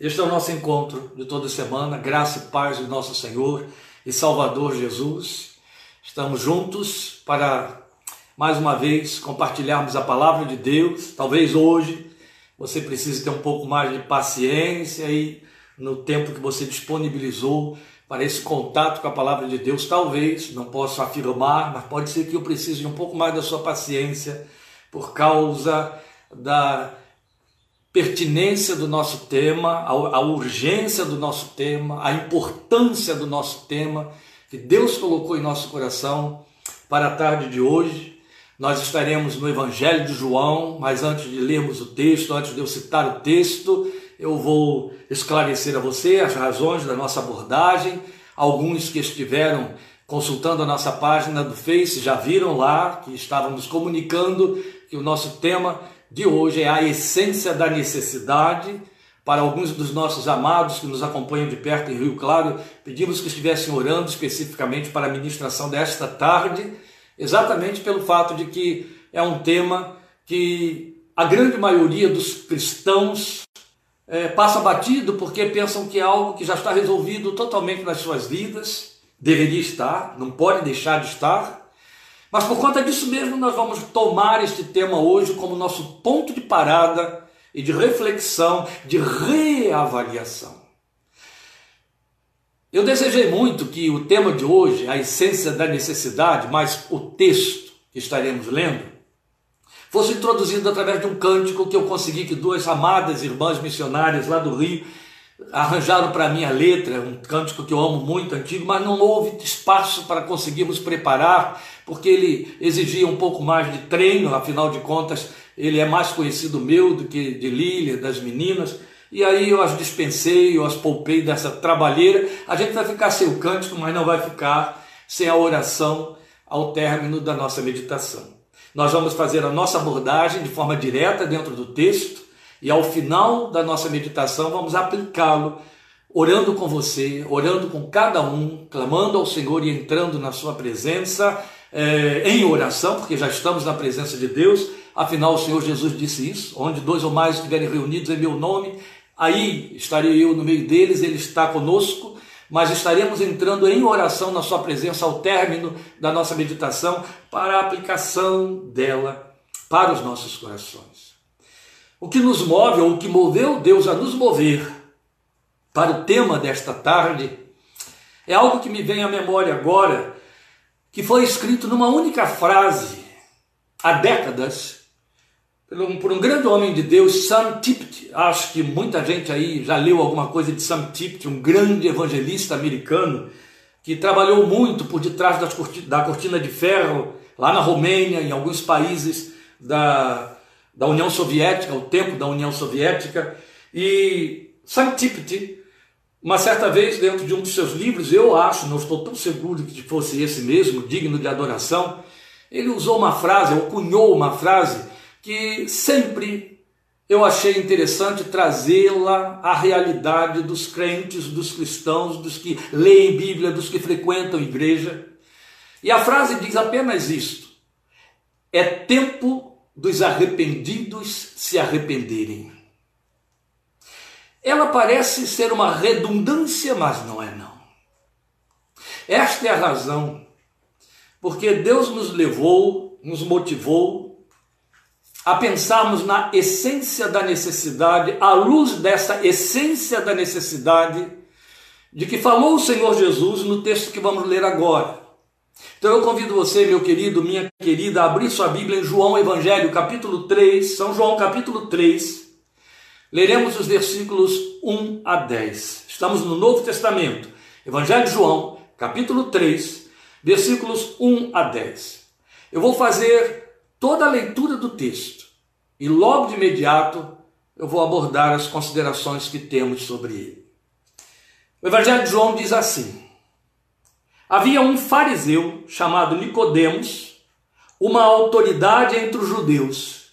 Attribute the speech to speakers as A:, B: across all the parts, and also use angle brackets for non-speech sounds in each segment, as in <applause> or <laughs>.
A: Este é o nosso encontro de toda semana, graça e paz do nosso Senhor e Salvador Jesus. Estamos juntos para mais uma vez compartilharmos a palavra de Deus. Talvez hoje você precise ter um pouco mais de paciência e no tempo que você disponibilizou para esse contato com a palavra de Deus, talvez, não posso afirmar, mas pode ser que eu precise de um pouco mais da sua paciência por causa da pertinência do nosso tema, a urgência do nosso tema, a importância do nosso tema que Deus colocou em nosso coração para a tarde de hoje. Nós estaremos no Evangelho de João, mas antes de lermos o texto, antes de eu citar o texto, eu vou esclarecer a você as razões da nossa abordagem. Alguns que estiveram consultando a nossa página do Face já viram lá que estávamos comunicando que o nosso tema de hoje é a essência da necessidade. Para alguns dos nossos amados que nos acompanham de perto em Rio Claro, pedimos que estivessem orando especificamente para a ministração desta tarde, exatamente pelo fato de que é um tema que a grande maioria dos cristãos é, passa batido porque pensam que é algo que já está resolvido totalmente nas suas vidas, deveria estar, não pode deixar de estar, mas por conta disso mesmo, nós vamos tomar este tema hoje como nosso ponto de parada e de reflexão, de reavaliação. Eu desejei muito que o tema de hoje, a essência da necessidade, mas o texto que estaremos lendo, fosse introduzido através de um cântico que eu consegui que duas amadas irmãs missionárias lá do Rio arranjaram para mim a letra, um cântico que eu amo muito, antigo, mas não houve espaço para conseguirmos preparar, porque ele exigia um pouco mais de treino, afinal de contas, ele é mais conhecido meu do que de Lília, das meninas, e aí eu as dispensei, eu as poupei dessa trabalheira. A gente vai ficar sem o cântico, mas não vai ficar sem a oração ao término da nossa meditação. Nós vamos fazer a nossa abordagem de forma direta dentro do texto, e ao final da nossa meditação, vamos aplicá-lo, orando com você, orando com cada um, clamando ao Senhor e entrando na Sua presença é, em oração, porque já estamos na presença de Deus. Afinal, o Senhor Jesus disse isso: onde dois ou mais estiverem reunidos em meu nome, aí estarei eu no meio deles, Ele está conosco. Mas estaremos entrando em oração na Sua presença ao término da nossa meditação para a aplicação dela para os nossos corações. O que nos move, ou o que moveu Deus a nos mover para o tema desta tarde, é algo que me vem à memória agora, que foi escrito numa única frase há décadas por um, grande homem de Deus, Sam Tippett. Acho que muita gente aí já leu alguma coisa de Sam Tippett, um grande evangelista americano que trabalhou muito por detrás da cortina de ferro lá na Romênia, em alguns países da da União Soviética, o tempo da União Soviética, e Sanctipity, uma certa vez, dentro de um dos seus livros, eu acho, não estou tão seguro que fosse esse mesmo, digno de adoração, ele usou uma frase, ou cunhou uma frase, que sempre eu achei interessante trazê-la à realidade dos crentes, dos cristãos, dos que leem Bíblia, dos que frequentam igreja. E a frase diz apenas isto: é tempo dos arrependidos se arrependerem. Ela parece ser uma redundância, mas não é não. Esta é a razão porque Deus nos levou, nos motivou a pensarmos na essência da necessidade, à luz dessa essência da necessidade de que falou o Senhor Jesus no texto que vamos ler agora. Então eu convido você, meu querido, minha querida, a abrir sua Bíblia em João Evangelho, capítulo 3, São João, capítulo 3. Leremos os versículos 1 a 10. Estamos no Novo Testamento. Evangelho de João, capítulo 3, versículos 1 a 10. Eu vou fazer toda a leitura do texto e logo de imediato eu vou abordar as considerações que temos sobre ele. O Evangelho de João diz assim: Havia um fariseu chamado Nicodemos, uma autoridade entre os judeus.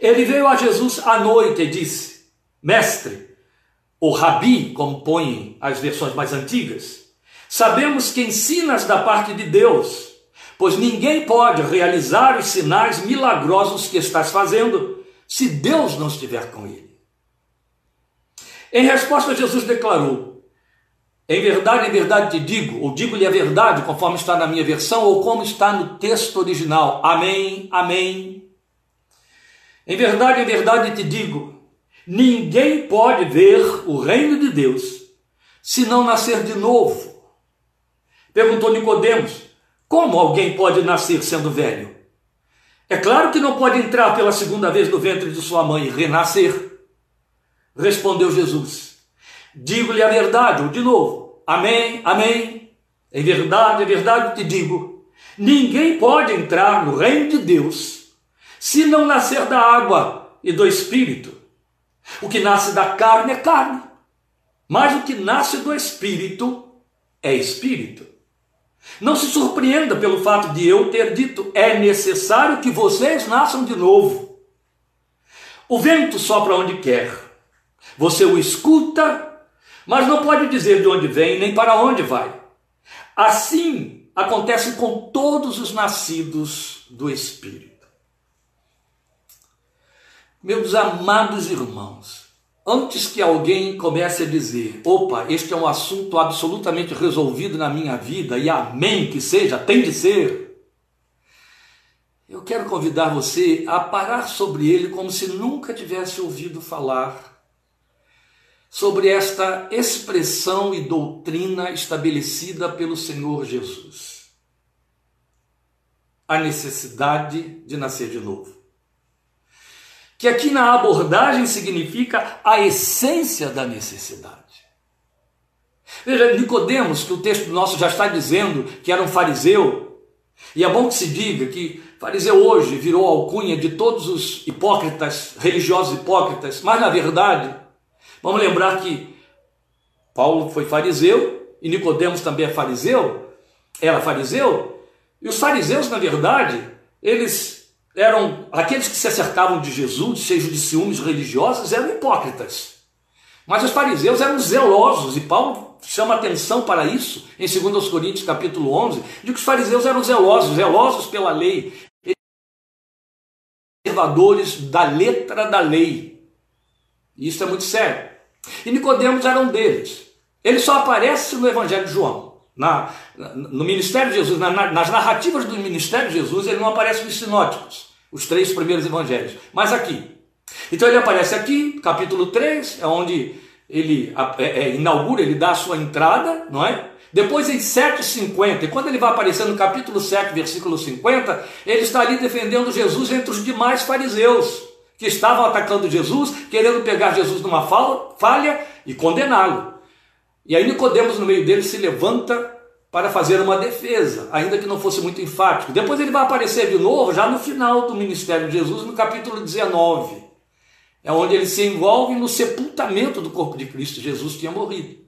A: Ele veio a Jesus à noite e disse: Mestre, ou Rabi, como põem as versões mais antigas, sabemos que ensinas da parte de Deus, pois ninguém pode realizar os sinais milagrosos que estás fazendo se Deus não estiver com ele. Em resposta, Jesus declarou: Em verdade, em verdade te digo, ou digo-lhe a verdade, conforme está na minha versão, ou como está no texto original. Amém, amém. Em verdade, em verdade te digo, ninguém pode ver o reino de Deus se não nascer de novo. Perguntou Nicodemos: Como alguém pode nascer sendo velho? É claro que não pode entrar pela segunda vez no ventre de sua mãe e renascer. Respondeu Jesus: Digo-lhe a verdade, de novo, amém, amém. Em verdade, em verdade te digo: ninguém pode entrar no reino de Deus se não nascer da água e do espírito. O que nasce da carne é carne, mas o que nasce do espírito é espírito. Não se surpreenda pelo fato de eu ter dito: é necessário que vocês nasçam de novo. O vento sopra onde quer você o escuta, mas não pode dizer de onde vem nem para onde vai. Assim acontece com todos os nascidos do Espírito. Meus amados irmãos, antes que alguém comece a dizer: opa, este é um assunto absolutamente resolvido na minha vida e amém que seja, tem de ser. Eu quero convidar você a parar sobre ele como se nunca tivesse ouvido falar sobre esta expressão e doutrina estabelecida pelo Senhor Jesus. A necessidade de nascer de novo. Que aqui na abordagem significa a essência da necessidade. Veja, Nicodemos, que o texto nosso já está dizendo que era um fariseu, e é bom que se diga que fariseu hoje virou alcunha de todos os hipócritas, religiosos hipócritas, mas na verdade Vamos lembrar que Paulo foi fariseu e Nicodemos também é fariseu, era fariseu, e os fariseus, na verdade, eles eram aqueles que se acercavam de Jesus, seja de ciúmes religiosos, eram hipócritas. Mas os fariseus eram zelosos, e Paulo chama atenção para isso em 2 Coríntios capítulo 11, de que os fariseus eram zelosos, zelosos pela lei, conservadores da letra da lei. Isso é muito sério. E Nicodemos era um deles. Ele só aparece no Evangelho de João. Na, no ministério de Jesus, na, nas narrativas do ministério de Jesus, ele não aparece nos sinóticos, os três primeiros evangelhos, mas aqui. Então ele aparece aqui, capítulo 3, é onde ele é, é, inaugura, ele dá a sua entrada, não é? Depois em 7,50, e quando ele vai aparecer no capítulo 7, versículo 50, ele está ali defendendo Jesus entre os demais fariseus que estavam atacando Jesus, querendo pegar Jesus numa falha e condená-lo. E aí Nicodemos no meio deles se levanta para fazer uma defesa, ainda que não fosse muito enfático. Depois ele vai aparecer de novo, já no final do ministério de Jesus, no capítulo 19. É onde ele se envolve no sepultamento do corpo de Cristo. Jesus tinha morrido.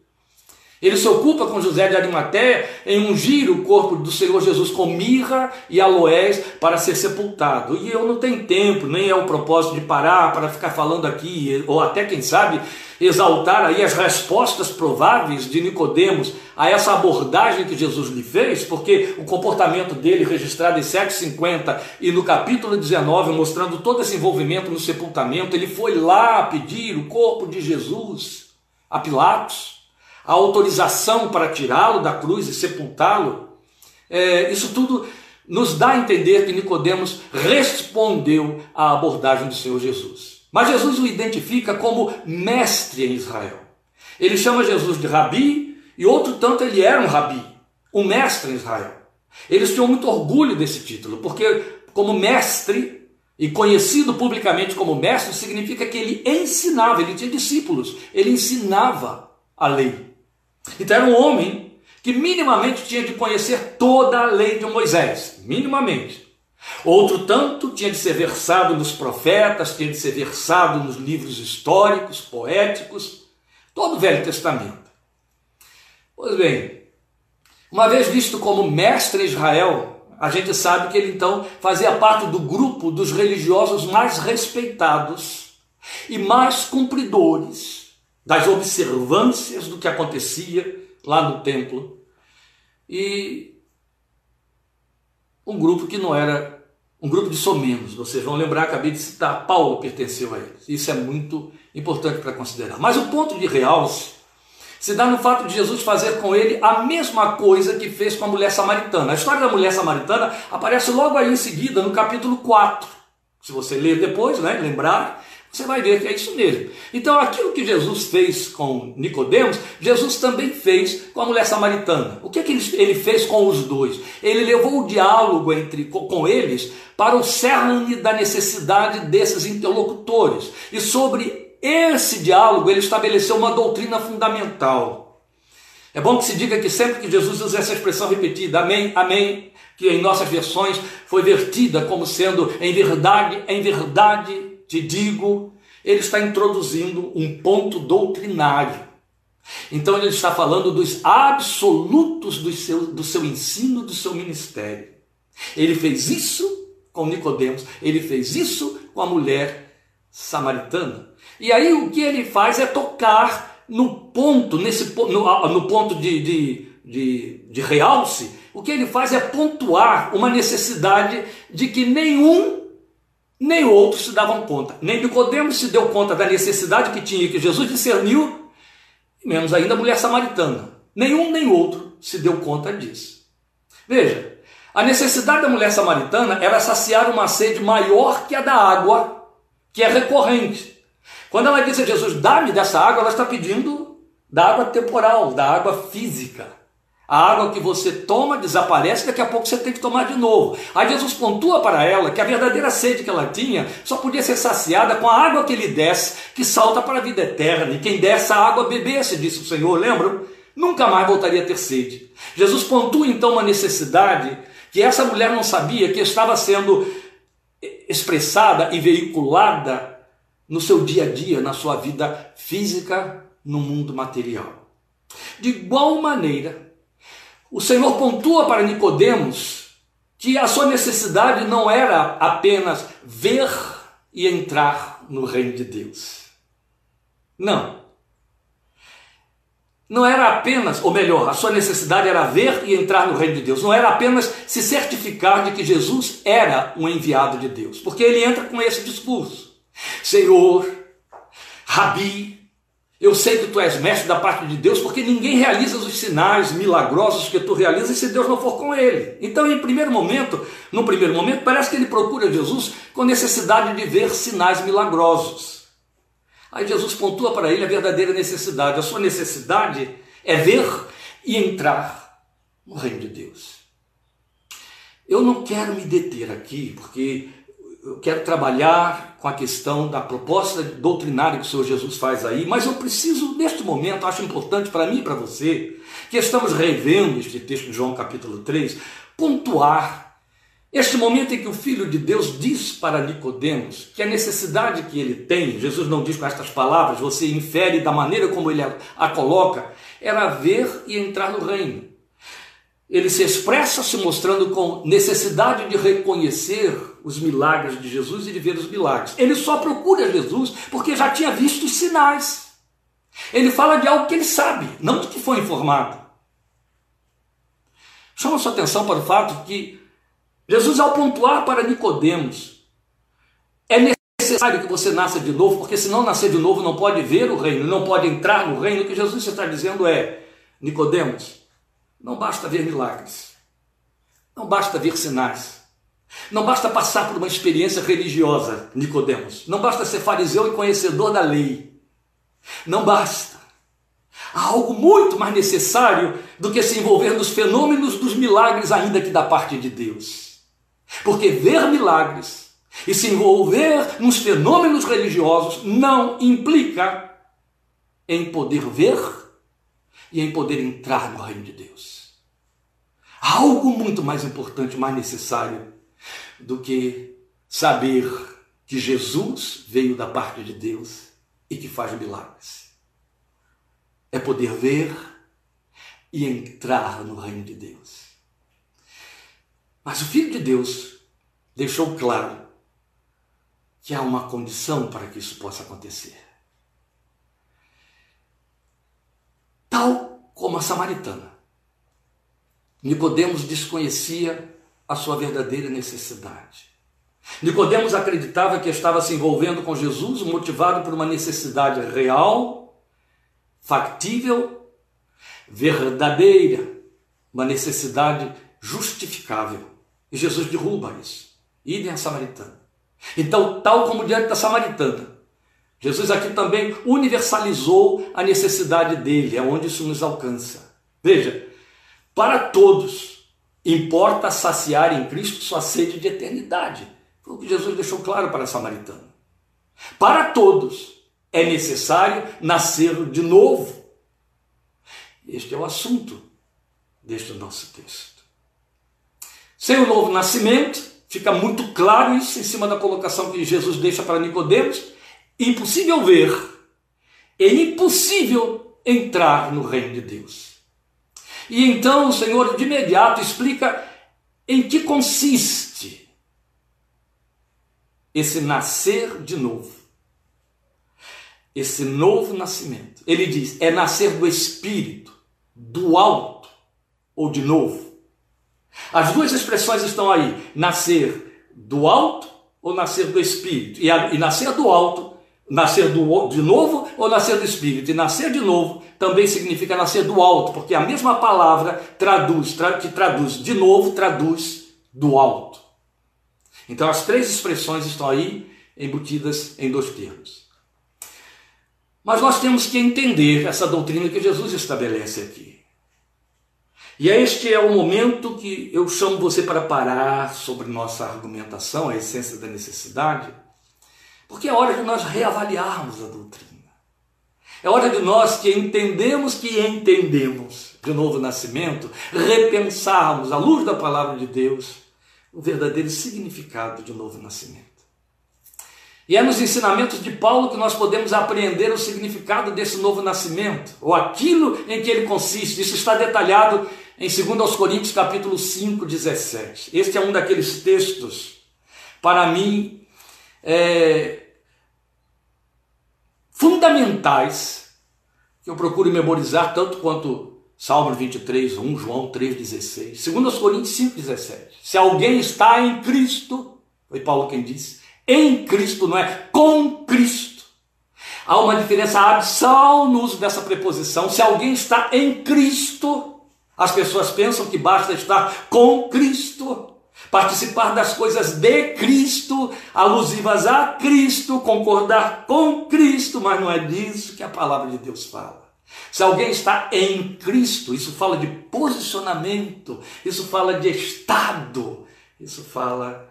A: Ele se ocupa com José de Arimateia em ungir o corpo do Senhor Jesus com mirra e aloés para ser sepultado. E eu não tenho tempo, nem é o propósito de parar para ficar falando aqui, ou até, quem sabe, exaltar aí as respostas prováveis de Nicodemos a essa abordagem que Jesus lhe fez, porque o comportamento dele, registrado em 750 e no capítulo 19, mostrando todo esse envolvimento no sepultamento, ele foi lá pedir o corpo de Jesus a Pilatos a autorização para tirá-lo da cruz e sepultá-lo, é, isso tudo nos dá a entender que Nicodemos respondeu à abordagem do Senhor Jesus. Mas Jesus o identifica como mestre em Israel. Ele chama Jesus de rabi e outro tanto ele era um rabi, um mestre em Israel. Eles tinham muito orgulho desse título, porque como mestre e conhecido publicamente como mestre significa que ele ensinava, ele tinha discípulos, ele ensinava a lei. Então era um homem que minimamente tinha de conhecer toda a lei de Moisés, minimamente. Outro tanto tinha de ser versado nos profetas, tinha de ser versado nos livros históricos, poéticos, todo o Velho Testamento. Pois bem, uma vez visto como mestre Israel, a gente sabe que ele então fazia parte do grupo dos religiosos mais respeitados e mais cumpridores das observâncias do que acontecia lá no templo. E um grupo que não era um grupo de somenos. Vocês vão lembrar, acabei de citar, Paulo pertenceu a eles. Isso é muito importante para considerar. Mas o ponto de realce se dá no fato de Jesus fazer com ele a mesma coisa que fez com a mulher samaritana. A história da mulher samaritana aparece logo aí em seguida, no capítulo 4. Se você ler depois, né, lembrar, você vai ver que é isso mesmo. Então, aquilo que Jesus fez com Nicodemos, Jesus também fez com a mulher samaritana. O que, é que ele fez com os dois? Ele levou o diálogo entre, com eles para o cerne da necessidade desses interlocutores. E sobre esse diálogo, ele estabeleceu uma doutrina fundamental. É bom que se diga que sempre que Jesus usa essa expressão repetida, amém, amém, que em nossas versões foi vertida como sendo em verdade, em verdade te digo, ele está introduzindo um ponto doutrinário. Então ele está falando dos absolutos do seu, do seu ensino, do seu ministério. Ele fez isso com Nicodemos, ele fez isso com a mulher samaritana. E aí o que ele faz é tocar no ponto, nesse no, no ponto de, de, de, de realce, o que ele faz é pontuar uma necessidade de que nenhum nem outros se davam conta. Nem Nicodemos se deu conta da necessidade que tinha, que Jesus discerniu, menos ainda a mulher samaritana. Nenhum nem outro se deu conta disso. Veja, a necessidade da mulher samaritana era saciar uma sede maior que a da água, que é recorrente. Quando ela diz a Jesus, dá-me dessa água, ela está pedindo da água temporal, da água física. A água que você toma desaparece, daqui a pouco você tem que tomar de novo. Aí Jesus pontua para ela que a verdadeira sede que ela tinha só podia ser saciada com a água que ele desce, que salta para a vida eterna. E quem desse a água bebesse, disse o Senhor, lembram? Nunca mais voltaria a ter sede. Jesus pontua então uma necessidade que essa mulher não sabia que estava sendo expressada e veiculada no seu dia a dia, na sua vida física, no mundo material. De igual maneira, o Senhor pontua para Nicodemos que a sua necessidade não era apenas ver e entrar no reino de Deus. Não. Não era apenas, ou melhor, a sua necessidade era ver e entrar no reino de Deus. Não era apenas se certificar de que Jesus era um enviado de Deus. Porque ele entra com esse discurso: Senhor, Rabi, eu sei que tu és mestre da parte de Deus, porque ninguém realiza os sinais milagrosos que tu realizas se Deus não for com ele. Então, em primeiro momento, no primeiro momento, parece que ele procura Jesus com necessidade de ver sinais milagrosos. Aí Jesus pontua para ele a verdadeira necessidade. A sua necessidade é ver e entrar no reino de Deus. Eu não quero me deter aqui, porque eu quero trabalhar com a questão da proposta doutrinária que o Senhor Jesus faz aí, mas eu preciso, neste momento, acho importante para mim e para você, que estamos revendo este texto de João capítulo 3, pontuar este momento em que o Filho de Deus diz para Nicodemos que a necessidade que ele tem, Jesus não diz com estas palavras, você infere da maneira como ele a coloca, era ver e entrar no reino ele se expressa se mostrando com necessidade de reconhecer os milagres de Jesus e de ver os milagres. Ele só procura Jesus porque já tinha visto os sinais. Ele fala de algo que ele sabe, não do que foi informado. Chama sua atenção para o fato que Jesus, ao pontuar para Nicodemos, é necessário que você nasça de novo, porque se não nascer de novo não pode ver o reino, não pode entrar no reino. O que Jesus está dizendo é, Nicodemos, não basta ver milagres. Não basta ver sinais. Não basta passar por uma experiência religiosa, Nicodemos. Não basta ser fariseu e conhecedor da lei. Não basta. Há algo muito mais necessário do que se envolver nos fenômenos dos milagres, ainda que da parte de Deus. Porque ver milagres e se envolver nos fenômenos religiosos não implica em poder ver e em poder entrar no reino de Deus. Algo muito mais importante, mais necessário do que saber que Jesus veio da parte de Deus e que faz milagres. É poder ver e entrar no reino de Deus. Mas o Filho de Deus deixou claro que há uma condição para que isso possa acontecer. tal como a samaritana. Nicodemos desconhecia a sua verdadeira necessidade. Nicodemos acreditava que estava se envolvendo com Jesus motivado por uma necessidade real, factível, verdadeira, uma necessidade justificável. E Jesus derruba isso. Idem a samaritana. Então, tal como diante da samaritana, Jesus aqui também universalizou a necessidade dele, é onde isso nos alcança. Veja, para todos importa saciar em Cristo sua sede de eternidade. Foi o que Jesus deixou claro para a samaritana. Para todos é necessário nascer de novo. Este é o assunto deste nosso texto. Sem o novo nascimento, fica muito claro isso em cima da colocação que Jesus deixa para Nicodemos, impossível ver, é impossível entrar no reino de Deus. E então o Senhor de imediato explica em que consiste esse nascer de novo. Esse novo nascimento. Ele diz: é nascer do espírito, do alto ou de novo. As duas expressões estão aí: nascer do alto ou nascer do espírito. E, a, e nascer do alto, nascer do, de novo ou nascer do espírito. E nascer de novo também significa nascer do alto, porque a mesma palavra traduz, tra, que traduz de novo, traduz do alto. Então as três expressões estão aí embutidas em dois termos. Mas nós temos que entender essa doutrina que Jesus estabelece aqui. E este é o momento que eu chamo você para parar sobre nossa argumentação, a essência da necessidade, porque é hora de nós reavaliarmos a doutrina. É hora de nós que entendemos que entendemos de novo nascimento, repensarmos, à luz da palavra de Deus, o verdadeiro significado de novo nascimento. E é nos ensinamentos de Paulo que nós podemos aprender o significado desse novo nascimento, ou aquilo em que ele consiste. Isso está detalhado em 2 Coríntios capítulo 5, 17. Este é um daqueles textos, para mim, é, fundamentais, que eu procuro memorizar tanto quanto Salmo 23, 1, João 3, 16. 2 Coríntios 5, 17. Se alguém está em Cristo, foi Paulo quem disse, em Cristo, não é com Cristo. Há uma diferença abissal no uso dessa preposição. Se alguém está em Cristo, as pessoas pensam que basta estar com Cristo, participar das coisas de Cristo, alusivas a Cristo, concordar com Cristo, mas não é disso que a palavra de Deus fala. Se alguém está em Cristo, isso fala de posicionamento, isso fala de estado, isso fala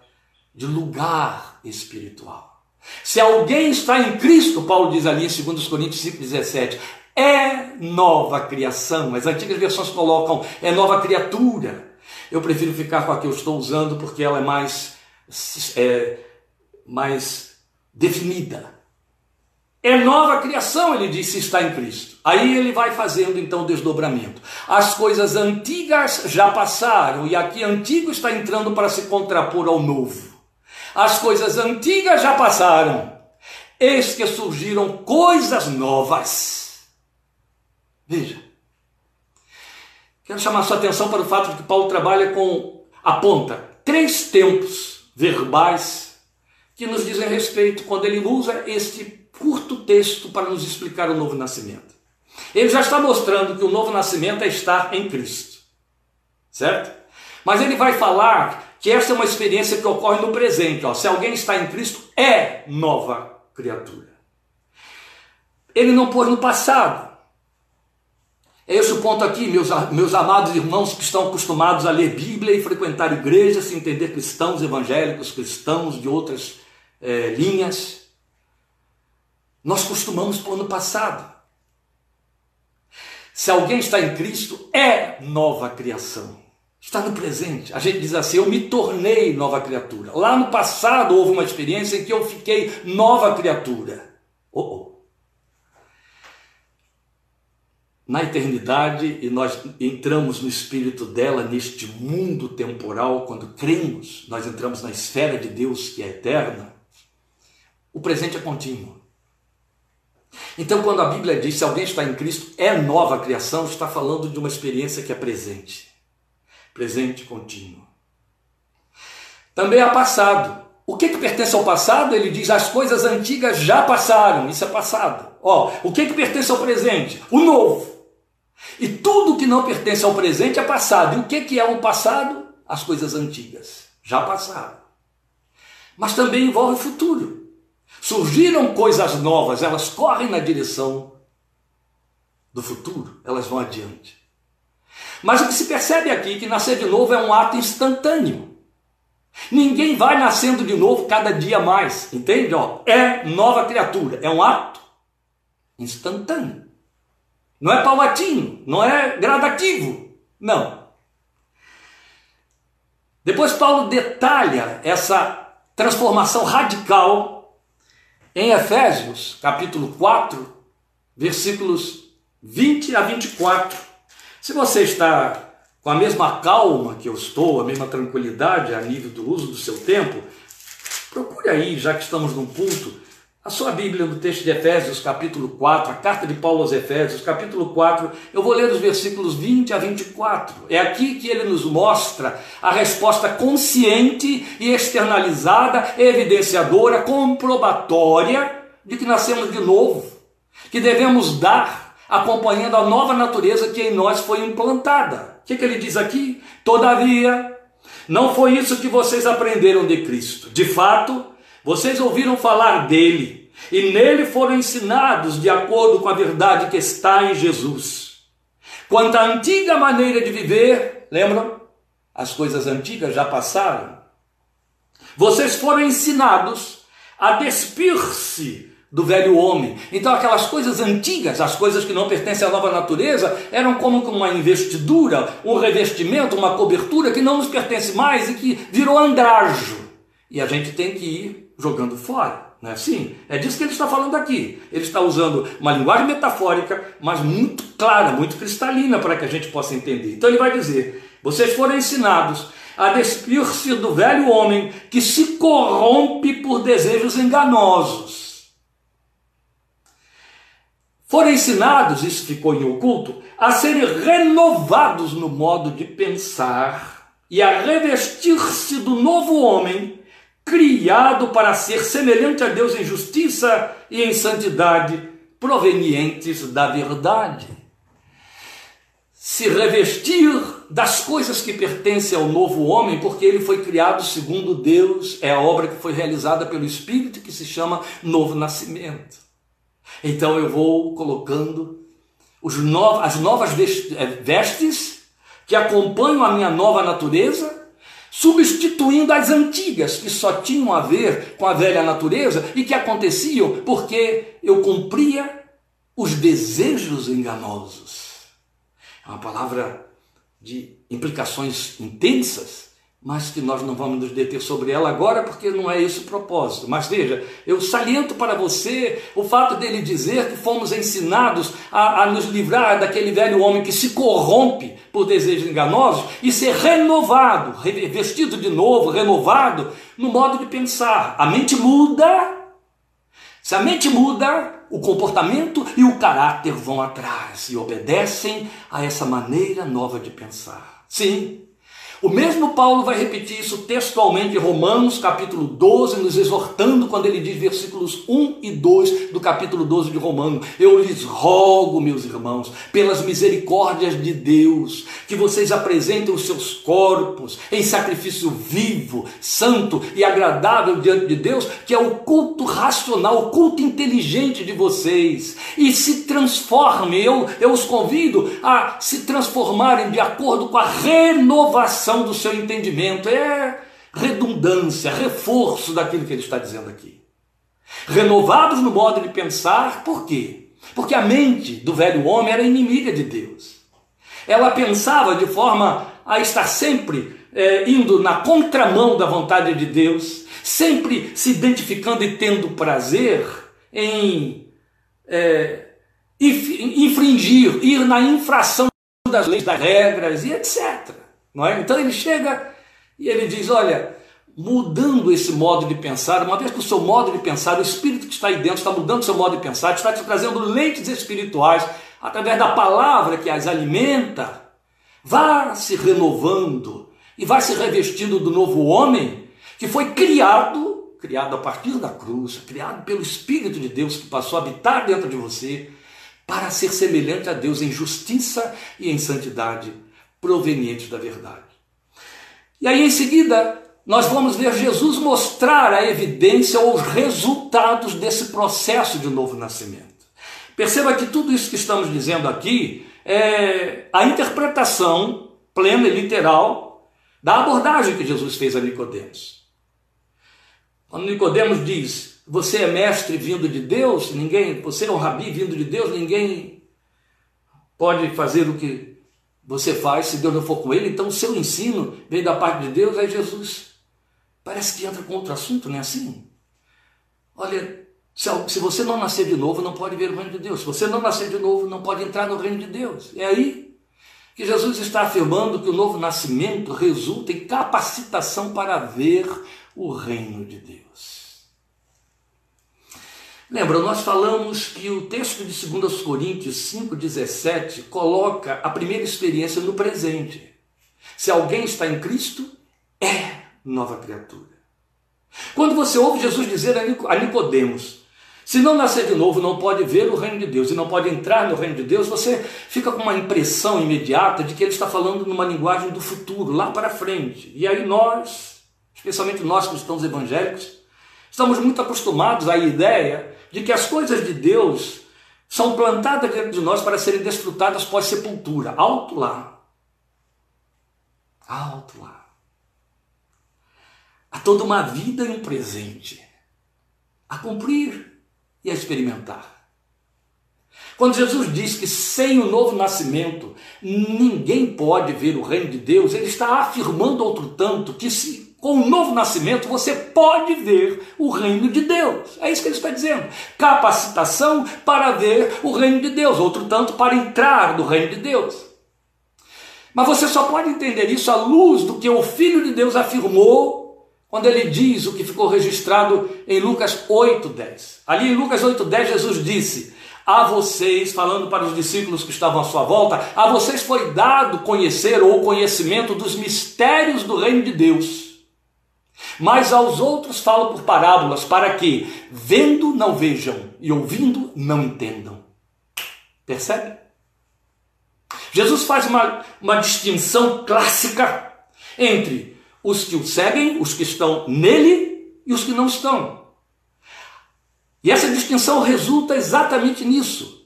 A: de lugar espiritual. Se alguém está em Cristo, Paulo diz ali em 2 Coríntios 5,17, é nova criação. As antigas versões colocam é nova criatura. Eu prefiro ficar com a que eu estou usando porque ela é mais, é, mais definida. É nova criação, ele disse, está em Cristo. Aí ele vai fazendo então o desdobramento. As coisas antigas já passaram, e aqui antigo está entrando para se contrapor ao novo. As coisas antigas já passaram, eis que surgiram coisas novas. Veja. Quero chamar sua atenção para o fato de que Paulo trabalha com, aponta, três tempos verbais que nos dizem respeito quando ele usa este curto texto para nos explicar o novo nascimento. Ele já está mostrando que o novo nascimento é estar em Cristo, certo? Mas ele vai falar que essa é uma experiência que ocorre no presente. Ó. Se alguém está em Cristo, é nova criatura. Ele não pôs no passado. É esse o ponto aqui, meus, meus amados irmãos que estão acostumados a ler Bíblia e frequentar igrejas, se entender cristãos evangélicos, cristãos de outras é, linhas. Nós costumamos pôr no passado. Se alguém está em Cristo, é nova criação. Está no presente. A gente diz assim: eu me tornei nova criatura. Lá no passado houve uma experiência em que eu fiquei nova criatura. Oh, oh. Na eternidade e nós entramos no espírito dela neste mundo temporal, quando cremos, nós entramos na esfera de Deus que é eterna. O presente é contínuo. Então, quando a Bíblia diz se alguém está em Cristo é nova criação, está falando de uma experiência que é presente, presente contínuo. Também há passado. o que, que pertence ao passado? Ele diz as coisas antigas já passaram, isso é passado. Ó, o que, que pertence ao presente? O novo. E tudo que não pertence ao presente é passado. E o que, é o passado? As coisas antigas, já passaram. Mas também envolve o futuro. Surgiram coisas novas, elas correm na direção do futuro, elas vão adiante. Mas o que se percebe aqui é que nascer de novo é um ato instantâneo. Ninguém vai nascendo de novo cada dia mais, entende? Ó, é nova criatura, é um ato instantâneo. Não é paulatino, não é gradativo, não. Depois Paulo detalha essa transformação radical em Efésios, capítulo 4, versículos 20 a 24. Se você está com a mesma calma que eu estou, a mesma tranquilidade a nível do uso do seu tempo, procure aí, já que estamos num ponto, a sua Bíblia no texto de Efésios, capítulo 4, a carta de Paulo aos Efésios, capítulo 4, eu vou ler os versículos 20 a 24. É aqui que ele nos mostra a resposta consciente e externalizada, evidenciadora, comprobatória de que nascemos de novo, que devemos dar acompanhando a nova natureza que em nós foi implantada. O que, que ele diz aqui? Todavia, não foi isso que vocês aprenderam de Cristo. De fato, vocês ouviram falar dele e nele foram ensinados de acordo com a verdade que está em Jesus. Quanto à antiga maneira de viver, lembram? As coisas antigas já passaram. Vocês foram ensinados a despir-se do velho homem. Então, aquelas coisas antigas, as coisas que não pertencem à nova natureza, eram como uma investidura, um revestimento, uma cobertura que não nos pertence mais e que virou andrajo. E a gente tem que ir jogando fora. Não é assim? É disso que ele está falando aqui. Ele está usando uma linguagem metafórica, mas muito clara, muito cristalina para que a gente possa entender. Então ele vai dizer: vocês foram ensinados a despir-se do velho homem que se corrompe por desejos enganosos foram ensinados, isso ficou em oculto, a serem renovados no modo de pensar e a revestir-se do novo homem, criado para ser semelhante a Deus em justiça e em santidade, provenientes da verdade. Se revestir das coisas que pertencem ao novo homem, porque ele foi criado segundo Deus, é a obra que foi realizada pelo Espírito que se chama novo nascimento. Então eu vou colocando as novas eh, vestes que acompanham a minha nova natureza, substituindo as antigas que só tinham a ver com a velha natureza e que aconteciam porque eu cumpria os desejos enganosos. É uma palavra de implicações intensas mas que nós não vamos nos deter sobre ela agora porque não é esse o propósito. Mas veja, eu saliento para você o fato dele dizer que fomos ensinados a, a nos livrar daquele velho homem que se corrompe por desejos enganosos e ser renovado, revestido de novo, renovado no modo de pensar. A mente muda. Se a mente muda, o comportamento e o caráter vão atrás e obedecem a essa maneira nova de pensar. Sim, o mesmo Paulo vai repetir isso textualmente em Romanos, capítulo 12, nos exortando quando ele diz versículos 1 e 2 do capítulo 12 de Romanos: Eu lhes rogo, meus irmãos, pelas misericórdias de Deus, que vocês apresentem os seus corpos em sacrifício vivo, santo e agradável diante de Deus, que é o culto racional, o culto inteligente de vocês, e se transformem. Eu, eu os convido a se transformarem de acordo com a renovação do seu entendimento, é redundância, reforço daquilo que ele está dizendo aqui. Renovados no modo de pensar, por quê? Porque a mente do velho homem era inimiga de Deus. Ela pensava de forma a estar sempre é, indo na contramão da vontade de Deus, sempre se identificando e tendo prazer em é, infringir, ir na infração das leis, das regras e etc. Não é? Então ele chega e ele diz: Olha, mudando esse modo de pensar, uma vez que o seu modo de pensar, o espírito que está aí dentro está mudando o seu modo de pensar, está te trazendo leites espirituais através da palavra que as alimenta, vá se renovando e vai se revestindo do novo homem que foi criado criado a partir da cruz, criado pelo Espírito de Deus que passou a habitar dentro de você, para ser semelhante a Deus em justiça e em santidade provenientes da verdade. E aí em seguida, nós vamos ver Jesus mostrar a evidência ou os resultados desse processo de novo nascimento. Perceba que tudo isso que estamos dizendo aqui é a interpretação plena e literal da abordagem que Jesus fez a Nicodemos. Quando Nicodemos diz: "Você é mestre vindo de Deus, ninguém, você é um rabi vindo de Deus, ninguém pode fazer o que você faz se Deus não for com ele, então o seu ensino vem da parte de Deus, aí Jesus parece que entra com outro assunto, não é assim? Olha, se você não nascer de novo, não pode ver o reino de Deus. Se você não nascer de novo, não pode entrar no reino de Deus. É aí que Jesus está afirmando que o novo nascimento resulta em capacitação para ver o reino de Deus. Lembra, nós falamos que o texto de 2 Coríntios 5,17 coloca a primeira experiência no presente. Se alguém está em Cristo, é nova criatura. Quando você ouve Jesus dizer a Nicodemos, se não nascer de novo, não pode ver o reino de Deus e não pode entrar no reino de Deus, você fica com uma impressão imediata de que ele está falando numa linguagem do futuro, lá para frente. E aí nós, especialmente nós cristãos evangélicos, estamos muito acostumados à ideia de que as coisas de Deus são plantadas dentro de nós para serem desfrutadas pós-sepultura. Alto lá. Alto lá. Há toda uma vida e um presente a cumprir e a experimentar. Quando Jesus diz que sem o novo nascimento ninguém pode ver o reino de Deus, ele está afirmando outro tanto que se com o novo nascimento, você pode ver o reino de Deus. É isso que ele está dizendo. Capacitação para ver o reino de Deus, outro tanto para entrar no reino de Deus. Mas você só pode entender isso à luz do que o Filho de Deus afirmou quando ele diz o que ficou registrado em Lucas 8:10. Ali em Lucas 8:10 Jesus disse: a vocês, falando para os discípulos que estavam à sua volta, a vocês foi dado conhecer ou conhecimento dos mistérios do reino de Deus mas aos outros falo por parábolas, para que, vendo, não vejam, e ouvindo, não entendam. Percebe? Jesus faz uma, uma distinção clássica entre os que o seguem, os que estão nele e os que não estão. E essa distinção resulta exatamente nisso.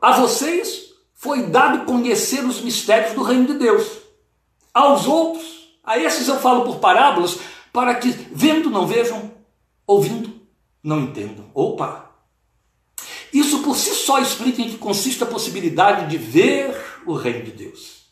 A: A vocês foi dado conhecer os mistérios do reino de Deus. Aos outros a esses eu falo por parábolas, para que, vendo, não vejam, ouvindo, não entendam. Opa! Isso por si só explica em que consiste a possibilidade de ver o reino de Deus.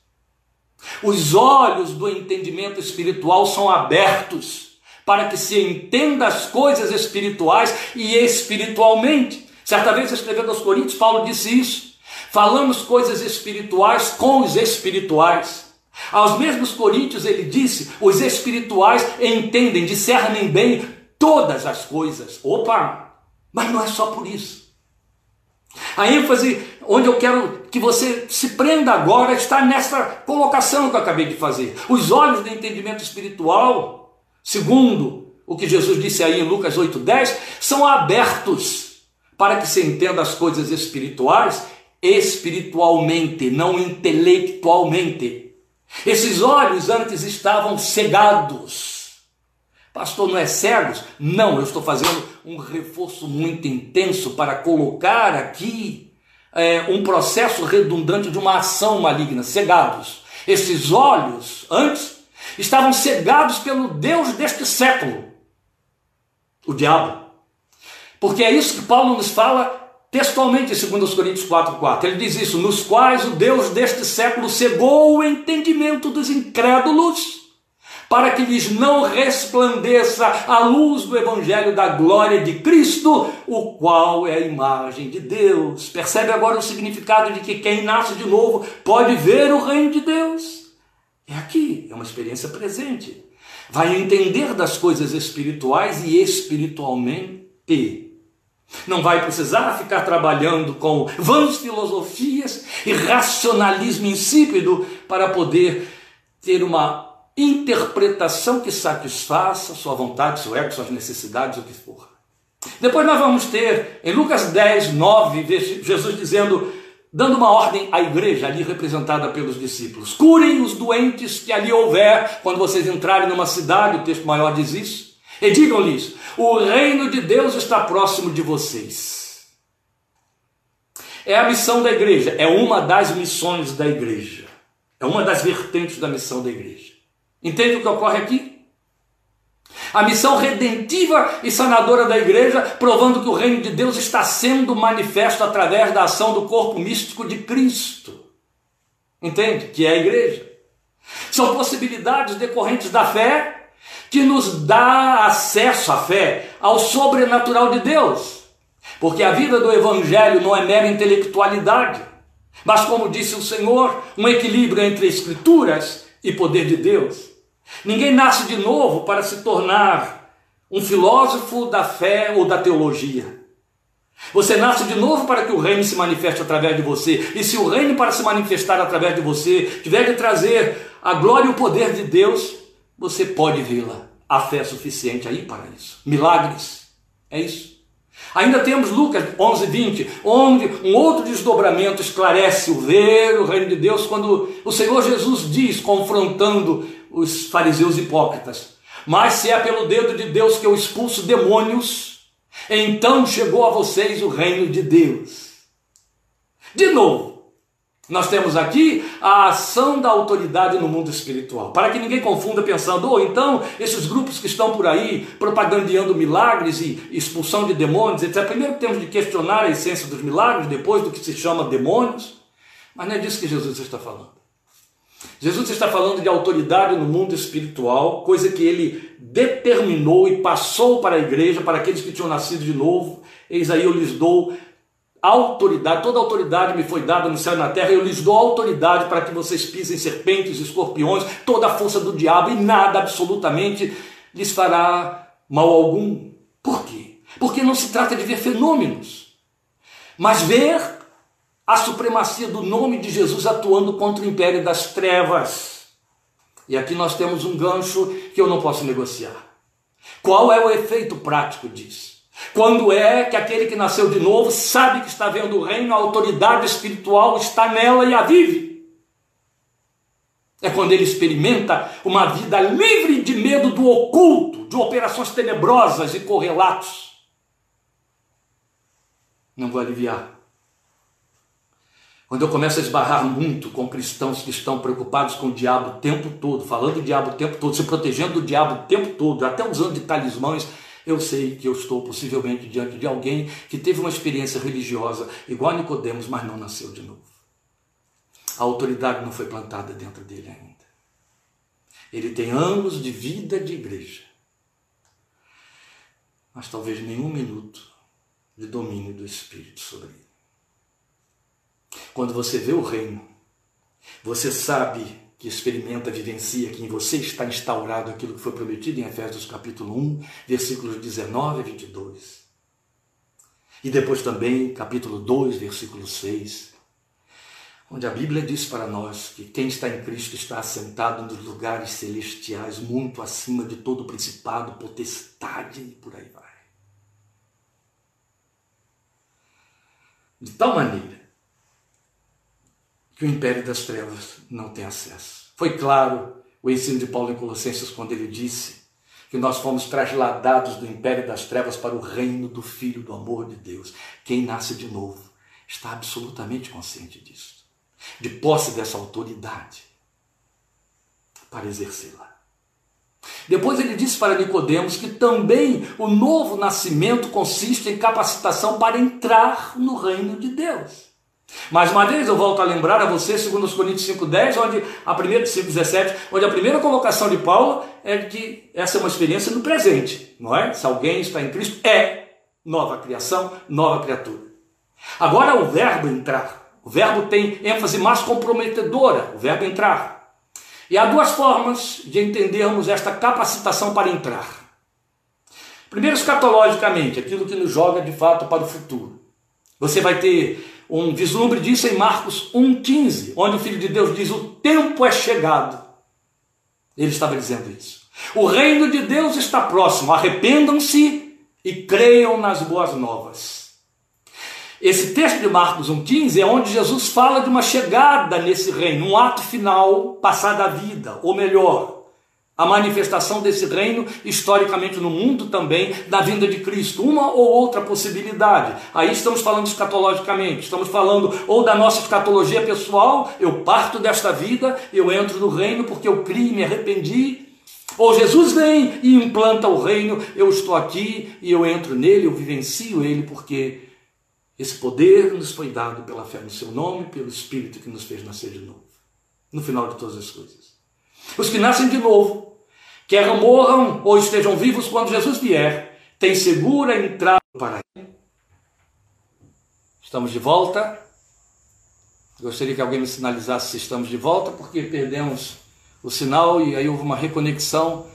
A: Os olhos do entendimento espiritual são abertos para que se entenda as coisas espirituais e espiritualmente. Certa vez, escrevendo aos Coríntios, Paulo disse isso. Falamos coisas espirituais com os espirituais. Aos mesmos coríntios ele disse: os espirituais entendem, discernem bem todas as coisas. Opa! Mas não é só por isso. A ênfase onde eu quero que você se prenda agora está nessa colocação que eu acabei de fazer. Os olhos do entendimento espiritual, segundo o que Jesus disse aí em Lucas 8,10, são abertos para que se entenda as coisas espirituais espiritualmente, não intelectualmente. Esses olhos antes estavam cegados. Pastor, não é cegos? Não, eu estou fazendo um reforço muito intenso para colocar aqui é, um processo redundante de uma ação maligna, cegados. Esses olhos antes estavam cegados pelo Deus deste século, o diabo. Porque é isso que Paulo nos fala textualmente em 2 Coríntios 4,4. Ele diz isso: nos quais o Deus deste século cegou o entendimento dos incrédulos, para que lhes não resplandeça a luz do Evangelho da glória de Cristo, o qual é a imagem de Deus. Percebe agora o significado de que quem nasce de novo pode ver o reino de Deus? É aqui, é uma experiência presente. Vai entender das coisas espirituais e espiritualmente não vai precisar ficar trabalhando com vãs filosofias e racionalismo insípido para poder ter uma interpretação que satisfaça sua vontade, seu ego, suas necessidades, o que for. Depois nós vamos ter em Lucas 10, 9, Jesus dizendo, dando uma ordem à igreja ali representada pelos discípulos: curem os doentes que ali houver, quando vocês entrarem numa cidade, o texto maior diz isso, e digam-lhes: o reino de Deus está próximo de vocês. É a missão da igreja, é uma das missões da igreja, é uma das vertentes da missão da igreja. Entende o que ocorre aqui? A missão redentiva e sanadora da igreja, provando que o reino de Deus está sendo manifesto através da ação do corpo místico de Cristo. Entende? Que é a igreja. São possibilidades decorrentes da fé que nos dá acesso à fé, ao sobrenatural de Deus. Porque a vida do evangelho não é mera intelectualidade, mas como disse o Senhor, um equilíbrio entre escrituras e poder de Deus. Ninguém nasce de novo para se tornar um filósofo da fé ou da teologia. Você nasce de novo para que o reino se manifeste através de você. E se o reino para se manifestar através de você tiver de trazer a glória e o poder de Deus, você pode vê-la. A fé é suficiente aí para isso. Milagres. É isso. Ainda temos Lucas 11, 20, onde um outro desdobramento esclarece o ver o reino de Deus, quando o Senhor Jesus diz, confrontando os fariseus hipócritas: Mas se é pelo dedo de Deus que eu expulso demônios, então chegou a vocês o reino de Deus. De novo, nós temos aqui a ação da autoridade no mundo espiritual. Para que ninguém confunda pensando, ou oh, então esses grupos que estão por aí propagandeando milagres e expulsão de demônios, etc. Primeiro temos de questionar a essência dos milagres, depois do que se chama demônios. Mas não é disso que Jesus está falando. Jesus está falando de autoridade no mundo espiritual, coisa que ele determinou e passou para a igreja, para aqueles que tinham nascido de novo. Eis aí eu lhes dou autoridade, toda autoridade me foi dada no céu e na terra, eu lhes dou autoridade para que vocês pisem serpentes, escorpiões, toda a força do diabo e nada absolutamente lhes fará mal algum. Por quê? Porque não se trata de ver fenômenos, mas ver a supremacia do nome de Jesus atuando contra o império das trevas. E aqui nós temos um gancho que eu não posso negociar. Qual é o efeito prático disso? Quando é que aquele que nasceu de novo sabe que está vendo o reino, a autoridade espiritual está nela e a vive? É quando ele experimenta uma vida livre de medo do oculto, de operações tenebrosas e correlatos. Não vou aliviar. Quando eu começo a esbarrar muito com cristãos que estão preocupados com o diabo o tempo todo, falando do diabo o tempo todo, se protegendo do diabo o tempo todo, até usando de talismãs, eu sei que eu estou possivelmente diante de alguém que teve uma experiência religiosa igual a Nicodemos, mas não nasceu de novo. A autoridade não foi plantada dentro dele ainda. Ele tem anos de vida de igreja, mas talvez nenhum minuto de domínio do Espírito sobre ele. Quando você vê o reino, você sabe que experimenta, vivencia que em você está instaurado aquilo que foi prometido em Efésios capítulo 1, versículos 19 a 22. E depois também capítulo 2, versículo 6, onde a Bíblia diz para nós que quem está em Cristo está assentado nos lugares celestiais, muito acima de todo principado, potestade e por aí vai. De tal maneira que o império das trevas não tem acesso. Foi claro o ensino de Paulo em Colossenses quando ele disse que nós fomos trasladados do império das trevas para o reino do Filho do amor de Deus. Quem nasce de novo está absolutamente consciente disso, de posse dessa autoridade para exercê-la. Depois ele disse para Nicodemos que também o novo nascimento consiste em capacitação para entrar no reino de Deus. Mais uma vez eu volto a lembrar a você, segundo os Coríntios 5,10, onde a primeira, 5,17, onde a primeira colocação de Paulo é que essa é uma experiência no presente, não é? Se alguém está em Cristo, é nova criação, nova criatura. Agora o verbo entrar. O verbo tem ênfase mais comprometedora, o verbo entrar. E há duas formas de entendermos esta capacitação para entrar. Primeiro, escatologicamente, aquilo que nos joga de fato para o futuro. Você vai ter um vislumbre disso em Marcos 1,15, onde o Filho de Deus diz: O tempo é chegado. Ele estava dizendo isso. O reino de Deus está próximo, arrependam-se e creiam nas boas novas. Esse texto de Marcos 1,15 é onde Jesus fala de uma chegada nesse reino, um ato final, passar da vida, ou melhor, a manifestação desse reino historicamente no mundo também, da vinda de Cristo, uma ou outra possibilidade. Aí estamos falando escatologicamente, estamos falando ou da nossa escatologia pessoal, eu parto desta vida, eu entro no reino porque eu criei, me arrependi, ou Jesus vem e implanta o reino, eu estou aqui e eu entro nele, eu vivencio ele porque esse poder nos foi dado pela fé no seu nome, pelo Espírito que nos fez nascer de novo. No final de todas as coisas. Os que nascem de novo, quer morram ou estejam vivos quando Jesus vier, têm segura entrada para ele. Estamos de volta. Gostaria que alguém me sinalizasse se estamos de volta, porque perdemos o sinal e aí houve uma reconexão.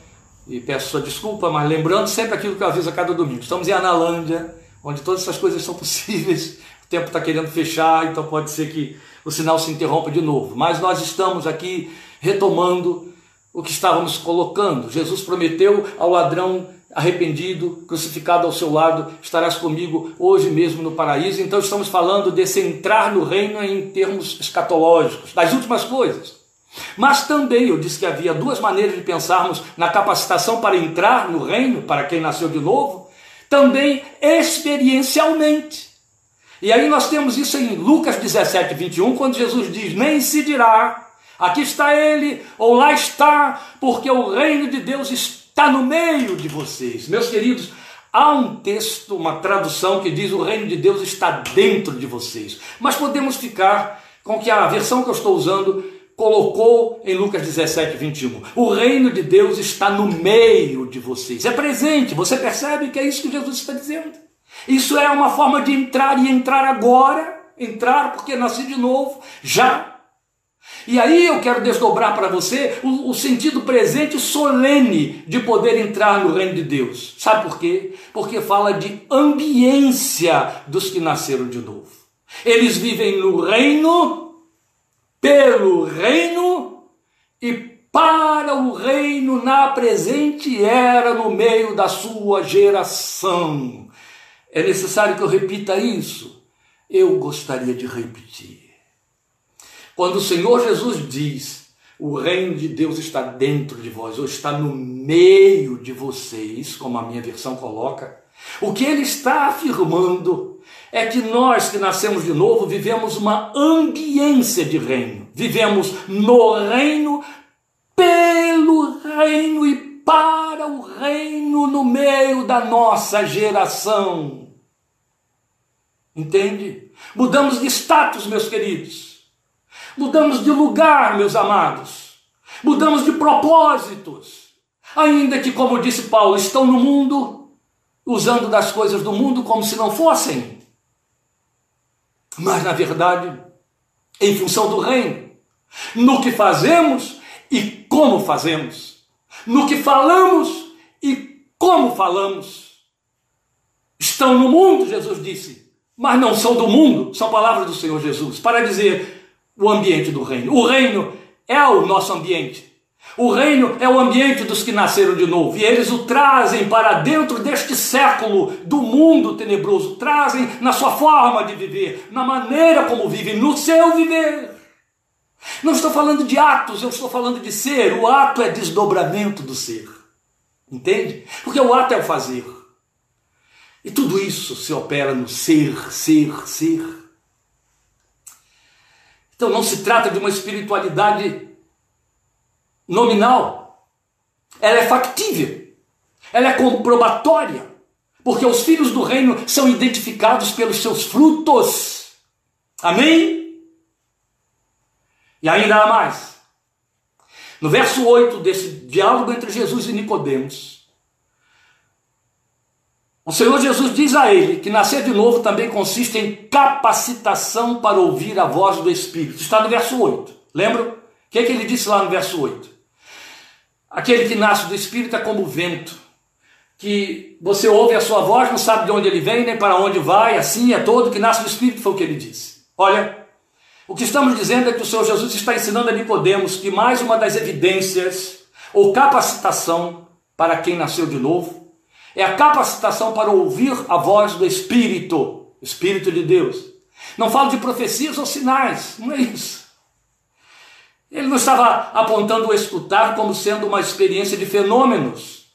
A: E peço sua desculpa, mas lembrando sempre aquilo que eu aviso a cada domingo. Estamos em Analândia onde todas essas coisas são possíveis. <laughs> O tempo está querendo fechar, então pode ser que o sinal se interrompa de novo. Mas nós estamos aqui retomando o que estávamos colocando. Jesus prometeu ao ladrão arrependido, crucificado ao seu lado, estarás comigo hoje mesmo no paraíso. Então estamos falando desse entrar no reino em termos escatológicos, das últimas coisas. Mas também eu disse que havia duas maneiras de pensarmos na capacitação para entrar no reino, para quem nasceu de novo, também experiencialmente. E aí nós temos isso em Lucas 17, 21, quando Jesus diz: Nem se dirá, aqui está ele, ou lá está, porque o reino de Deus está no meio de vocês. Meus queridos, há um texto, uma tradução que diz: O reino de Deus está dentro de vocês. Mas podemos ficar com que a versão que eu estou usando colocou em Lucas 17, 21. O reino de Deus está no meio de vocês, é presente. Você percebe que é isso que Jesus está dizendo? Isso é uma forma de entrar e entrar agora, entrar porque nasci de novo, já. E aí eu quero desdobrar para você o, o, sentido presente solene de poder entrar no reino de Deus. Sabe por quê? Porque fala de ambiência dos que nasceram de novo. Eles vivem no reino pelo reino e para o reino na presente era no meio da sua geração. É necessário que eu repita isso? Eu gostaria de repetir. Quando o Senhor Jesus diz: o reino de Deus está dentro de vós, ou está no meio de vocês, como a minha versão coloca, o que ele está afirmando é que nós que nascemos de novo vivemos uma ambiência de reino. Vivemos no reino, pelo reino e para o reino no meio da nossa geração. Entende? Mudamos de status, meus queridos. Mudamos de lugar, meus amados. Mudamos de propósitos. Ainda que, como disse Paulo, estão no mundo, usando das coisas do mundo como se não fossem mas na verdade, em função do reino, no que fazemos e como fazemos, no que falamos e como falamos. Estão no mundo, Jesus disse, mas não são do mundo, são palavras do Senhor Jesus, para dizer o ambiente do reino. O reino é o nosso ambiente. O reino é o ambiente dos que nasceram de novo, e eles o trazem para dentro deste século do mundo tenebroso, trazem na sua forma de viver, na maneira como vivem, no seu viver. Não estou falando de atos, eu estou falando de ser. O ato é desdobramento do ser. Entende? Porque o ato é o fazer. E tudo isso se opera no ser, ser, ser. Então não se trata de uma espiritualidade nominal, ela é factível, ela é comprobatória, porque os filhos do reino são identificados pelos seus frutos. Amém? E ainda há mais. No verso 8 desse diálogo entre Jesus e Nicodemos, o Senhor Jesus diz a ele que nascer de novo também consiste em capacitação para ouvir a voz do Espírito. Está no verso 8. Lembra? O que, é que ele disse lá no verso 8? Aquele que nasce do Espírito é como o vento, que você ouve a sua voz, não sabe de onde ele vem, nem para onde vai, assim é todo que nasce do Espírito, foi o que ele disse. Olha, o que estamos dizendo é que o Senhor Jesus está ensinando a Nicodemos que mais uma das evidências ou capacitação para quem nasceu de novo, é a capacitação para ouvir a voz do Espírito, Espírito de Deus. Não falo de profecias ou sinais, não é isso. Ele não estava apontando o escutar como sendo uma experiência de fenômenos,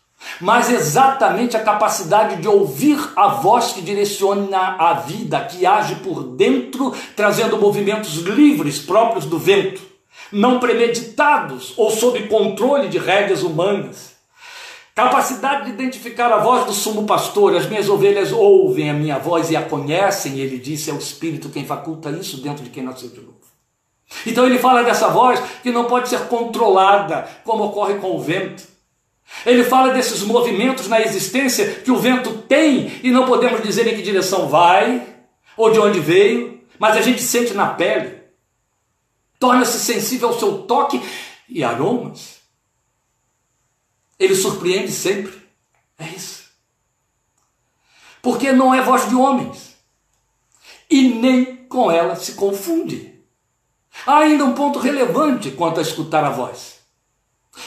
A: mas exatamente a capacidade de ouvir a voz que direciona a vida, que age por dentro, trazendo movimentos livres próprios do vento, não premeditados ou sob controle de rédeas humanas. Capacidade de identificar a voz do sumo pastor, as minhas ovelhas ouvem a minha voz e a conhecem, ele disse, é o Espírito quem faculta isso dentro de quem nasceu de novo. Então ele fala dessa voz que não pode ser controlada, como ocorre com o vento. Ele fala desses movimentos na existência que o vento tem e não podemos dizer em que direção vai ou de onde veio, mas a gente sente na pele. Torna-se sensível ao seu toque e aromas. Ele surpreende sempre. É isso. Porque não é voz de homens. E nem com ela se confunde. Há ainda um ponto relevante quanto a escutar a voz.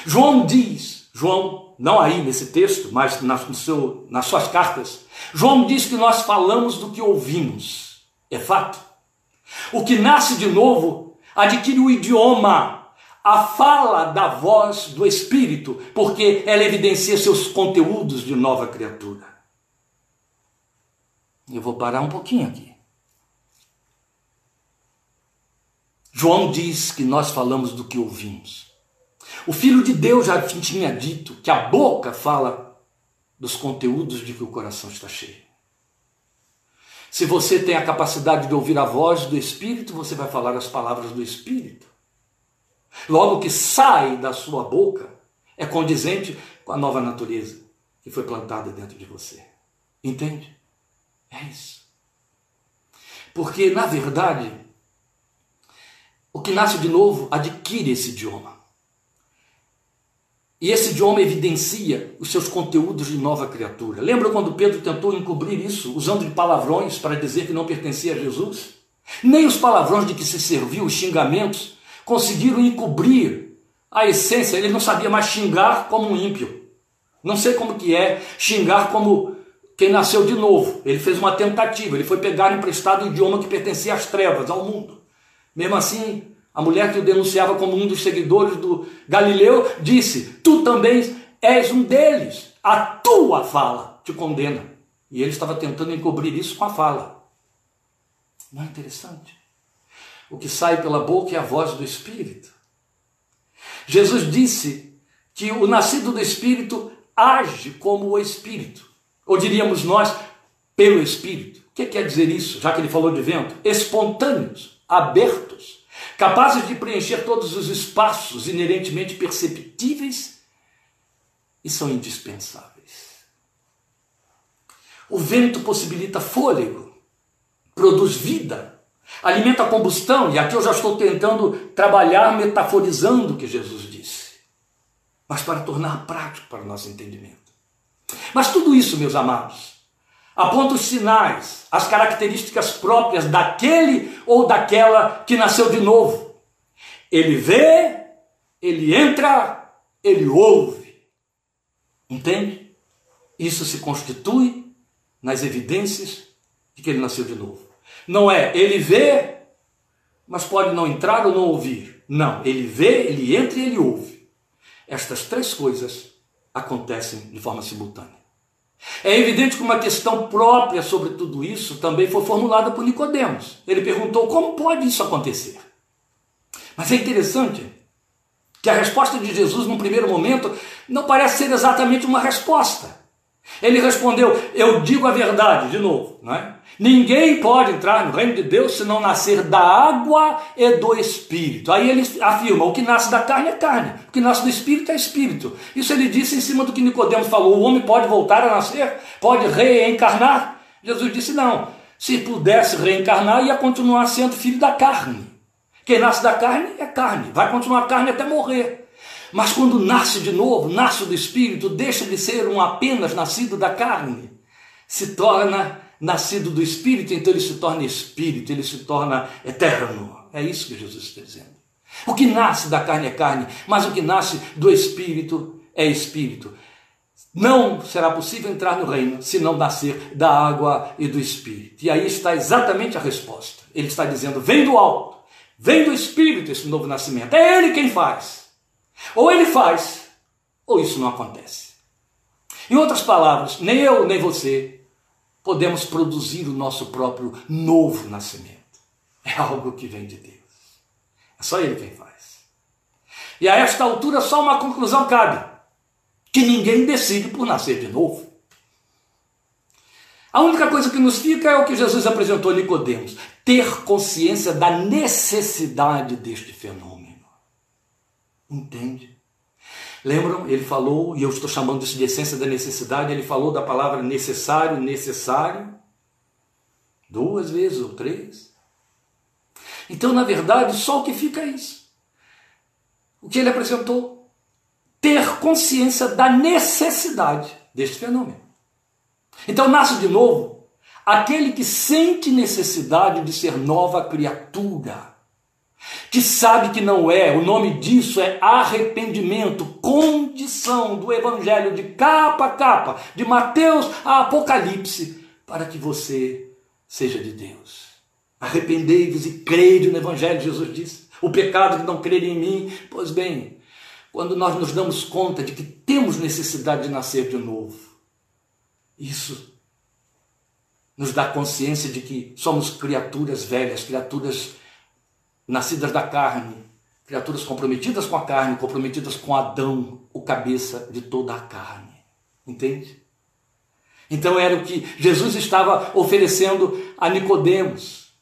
A: João diz, João, não aí nesse texto, mas no seu, nas suas cartas, João diz que nós falamos do que ouvimos. É fato. O que nasce de novo adquire o idioma, a fala da voz do Espírito, porque ela evidencia seus conteúdos de nova criatura. Eu vou parar um pouquinho aqui. João diz que nós falamos do que ouvimos. O Filho de Deus já tinha dito que a boca fala dos conteúdos de que o coração está cheio. Se você tem a capacidade de ouvir a voz do Espírito, você vai falar as palavras do Espírito. Logo que sai da sua boca é condizente com a nova natureza que foi plantada dentro de você. Entende? É isso. Porque, na verdade, o que nasce de novo adquire esse idioma. E esse idioma evidencia os seus conteúdos de nova criatura. Lembra quando Pedro tentou encobrir isso, usando de palavrões para dizer que não pertencia a Jesus? Nem os palavrões de que se serviu, os xingamentos, conseguiram encobrir a essência. Ele não sabia mais xingar como um ímpio. Não sei como que é xingar como quem nasceu de novo. Ele fez uma tentativa, ele foi pegar emprestado o idioma que pertencia às trevas, ao mundo. Mesmo assim, a mulher que o denunciava como um dos seguidores do Galileu disse: Tu também és um deles. A tua fala te condena. E ele estava tentando encobrir isso com a fala. Não é interessante? O que sai pela boca é a voz do Espírito. Jesus disse que o nascido do Espírito age como o Espírito. Ou diríamos nós, pelo Espírito. O que quer dizer isso, já que ele falou de vento? Espontâneos abertos, capazes de preencher todos os espaços inerentemente perceptíveis e são indispensáveis. O vento possibilita fôlego, produz vida, alimenta a combustão, e aqui eu já estou tentando trabalhar metaforizando o que Jesus disse, mas para tornar prático para o nosso entendimento. Mas tudo isso, meus amados, aponta os sinais, as características próprias daquele ou daquela que nasceu de novo. Ele vê, ele entra, ele ouve. Entende? Isso se constitui nas evidências de que ele nasceu de novo. Não é ele vê, mas pode não entrar ou não ouvir. Não, ele vê, ele entra e ele ouve. Estas três coisas acontecem de forma simultânea. É evidente que uma questão própria sobre tudo isso também foi formulada por Nicodemos. Ele perguntou como pode isso acontecer. Mas é interessante que a resposta de Jesus, num primeiro momento, não parece ser exatamente uma resposta. Ele respondeu: Eu digo a verdade, de novo, não é? Ninguém pode entrar no reino de Deus se não nascer da água e do Espírito. Aí ele afirma: o que nasce da carne é carne, o que nasce do Espírito é Espírito. Isso ele disse em cima do que Nicodemos falou: o homem pode voltar a nascer, pode reencarnar. Jesus disse: não. Se pudesse reencarnar, ia continuar sendo filho da carne. Quem nasce da carne é carne, vai continuar carne até morrer. Mas quando nasce de novo, nasce do Espírito, deixa de ser um apenas nascido da carne, se torna nascido do Espírito, então ele se torna Espírito, ele se torna eterno. É isso que Jesus está dizendo. O que nasce da carne é carne, mas o que nasce do espírito é espírito. Não será possível entrar no reino se não nascer da água e do espírito. E aí está exatamente a resposta. Ele está dizendo: vem do alto, vem do espírito esse novo nascimento. É ele quem faz. Ou ele faz, ou isso não acontece. Em outras palavras, nem eu nem você podemos produzir o nosso próprio novo nascimento. É algo que vem de Deus. É só Ele quem faz. E a esta altura só uma conclusão cabe: que ninguém decide por nascer de novo. A única coisa que nos fica é o que Jesus apresentou a Nicodemos: ter consciência da necessidade deste fenômeno. Entende? Lembram? Ele falou, e eu estou chamando isso de essência da necessidade, ele falou da palavra necessário, necessário, duas vezes ou três. Então, na verdade, só o que fica é isso. O que ele apresentou? Ter consciência da necessidade deste fenômeno. Então, nasce de novo aquele que sente necessidade de ser nova criatura que sabe que não é, o nome disso é arrependimento, condição do Evangelho de capa a capa, de Mateus a Apocalipse, para que você seja de Deus. Arrependei-vos e crede no Evangelho, Jesus disse. O pecado que não crer em mim, pois bem, quando nós nos damos conta de que temos necessidade de nascer de novo, isso nos dá consciência de que somos criaturas velhas, criaturas nascidas da carne, criaturas comprometidas com a carne, comprometidas com Adão, o cabeça de toda a carne. Entende? Então era o que Jesus estava oferecendo a Nicodemos.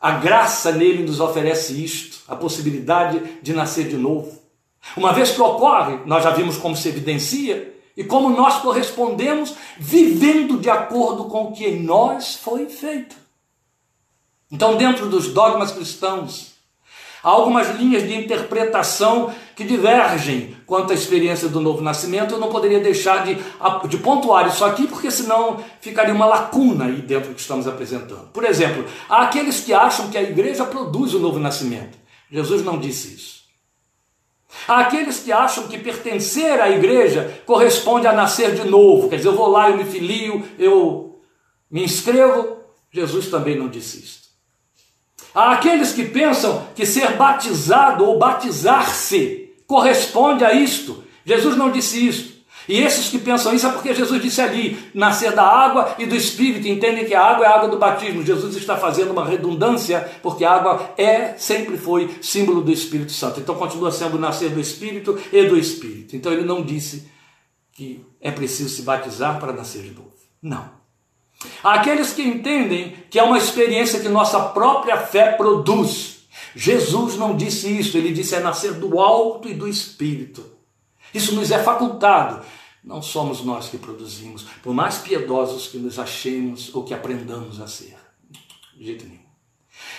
A: A graça nele nos oferece isto, a possibilidade de nascer de novo. Uma vez que ocorre, nós já vimos como se evidencia e como nós correspondemos vivendo de acordo com o que em nós foi feito. Então, dentro dos dogmas cristãos, há algumas linhas de interpretação que divergem quanto à experiência do novo nascimento. Eu não poderia deixar de, de pontuar isso aqui, porque senão ficaria uma lacuna aí dentro do que estamos apresentando. Por exemplo, há aqueles que acham que a igreja produz o novo nascimento. Jesus não disse isso. Há aqueles que acham que pertencer à igreja corresponde a nascer de novo. Quer dizer, eu vou lá, eu me filio, eu me inscrevo. Jesus também não disse isso. Há aqueles que pensam que ser batizado ou batizar-se corresponde a isto. Jesus não disse isso. E esses que pensam isso é porque Jesus disse ali: nascer da água e do Espírito. Entendem que a água é a água do batismo. Jesus está fazendo uma redundância, porque a água é, sempre foi, símbolo do Espírito Santo. Então continua sendo nascer do Espírito e do Espírito. Então ele não disse que é preciso se batizar para nascer de novo. Não. Aqueles que entendem que é uma experiência que nossa própria fé produz. Jesus não disse isso, ele disse é nascer do alto e do espírito. Isso nos é facultado. Não somos nós que produzimos, por mais piedosos que nos achemos ou que aprendamos a ser. De jeito nenhum.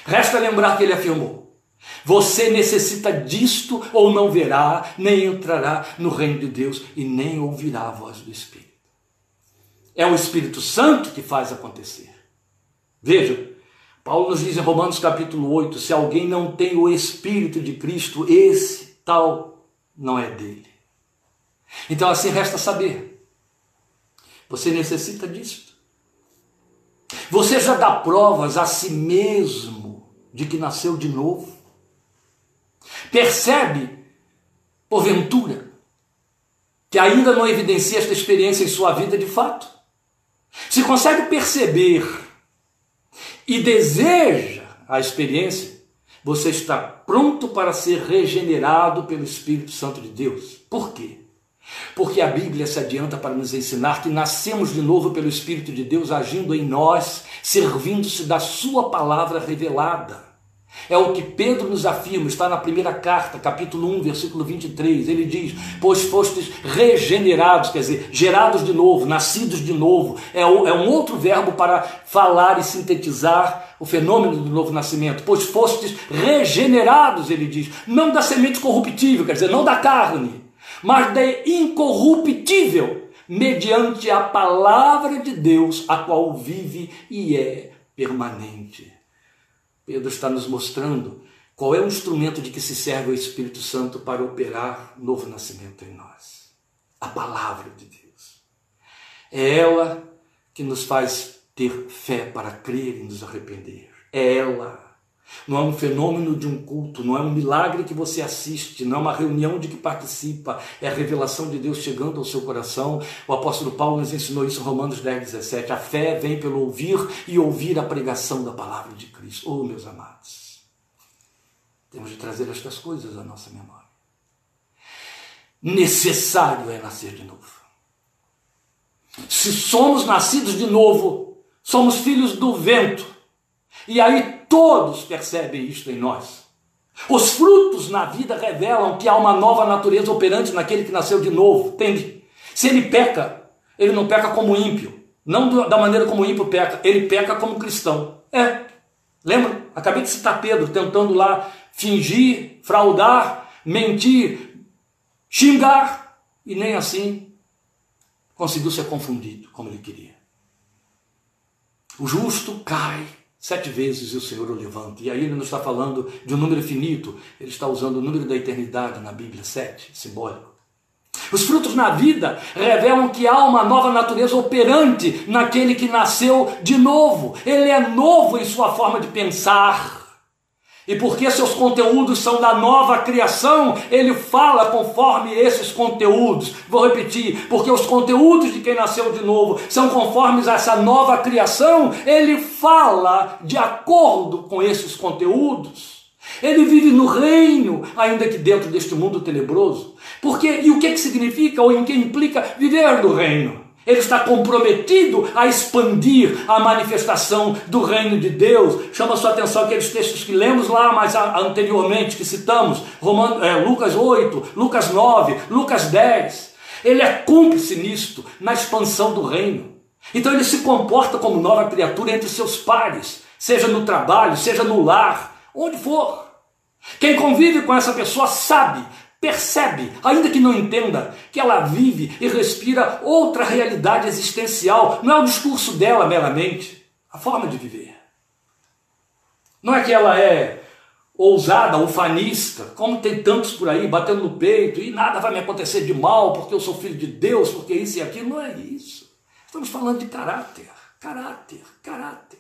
A: Resta lembrar que ele afirmou: Você necessita disto ou não verá, nem entrará no reino de Deus e nem ouvirá a voz do Espírito. É o Espírito Santo que faz acontecer. Veja, Paulo nos diz em Romanos capítulo 8: se alguém não tem o Espírito de Cristo, esse tal não é dele. Então assim resta saber. Você necessita disso. Você já dá provas a si mesmo de que nasceu de novo? Percebe, porventura, que ainda não evidencia esta experiência em sua vida de fato? Se consegue perceber e deseja a experiência, você está pronto para ser regenerado pelo Espírito Santo de Deus. Por quê? Porque a Bíblia se adianta para nos ensinar que nascemos de novo pelo Espírito de Deus agindo em nós, servindo-se da Sua palavra revelada. É o que Pedro nos afirma, está na primeira carta, capítulo 1, versículo 23. Ele diz: Pois fostes regenerados, quer dizer, gerados de novo, nascidos de novo. É, é um outro verbo para falar e sintetizar o fenômeno do novo nascimento. Pois fostes regenerados, ele diz, não da semente corruptível, quer dizer, não da carne, mas da incorruptível, mediante a palavra de Deus, a qual vive e é permanente. Pedro está nos mostrando Qual é o instrumento de que se serve o Espírito Santo para operar novo nascimento em nós? A palavra de Deus. É ela que nos faz ter fé para crer e nos arrepender. É ela. Não é um fenômeno de um culto, não é um milagre que você assiste, não é uma reunião de que participa, é a revelação de Deus chegando ao seu coração. O apóstolo Paulo nos ensinou isso em Romanos 10, 17. A fé vem pelo ouvir e ouvir a pregação da palavra de Cristo. Oh, meus amados. Temos de trazer estas coisas à nossa memória. Necessário é nascer de novo. Se somos nascidos de novo, somos filhos do vento. E aí todos percebem isto em nós. Os frutos na vida revelam que há uma nova natureza operante naquele que nasceu de novo, entende? Se ele peca, ele não peca como ímpio, não da maneira como o ímpio peca, ele peca como cristão. É. Lembra? Acabei de citar Pedro tentando lá fingir, fraudar, mentir, xingar, e nem assim conseguiu ser confundido como ele queria. O justo cai sete vezes o Senhor o levanta. E aí ele não está falando de um número finito, ele está usando o número da eternidade na Bíblia, sete, simbólico. Os frutos na vida revelam que há uma nova natureza operante naquele que nasceu de novo. Ele é novo em sua forma de pensar. E porque seus conteúdos são da nova criação, ele fala conforme esses conteúdos. Vou repetir, porque os conteúdos de quem nasceu de novo são conformes a essa nova criação, ele fala de acordo com esses conteúdos. Ele vive no reino, ainda que dentro deste mundo tenebroso. Porque, e o que, que significa ou em que implica viver no reino? Ele está comprometido a expandir a manifestação do reino de Deus. Chama sua atenção aqueles textos que lemos lá mais anteriormente, que citamos, Romano, é, Lucas 8, Lucas 9, Lucas 10. Ele é cúmplice nisto, na expansão do reino. Então ele se comporta como nova criatura entre seus pares, seja no trabalho, seja no lar, onde for. Quem convive com essa pessoa sabe percebe, ainda que não entenda, que ela vive e respira outra realidade existencial. Não é o discurso dela meramente, a forma de viver. Não é que ela é ousada, ufanista, como tem tantos por aí batendo no peito e nada vai me acontecer de mal porque eu sou filho de Deus, porque isso e aquilo. Não é isso. Estamos falando de caráter, caráter, caráter.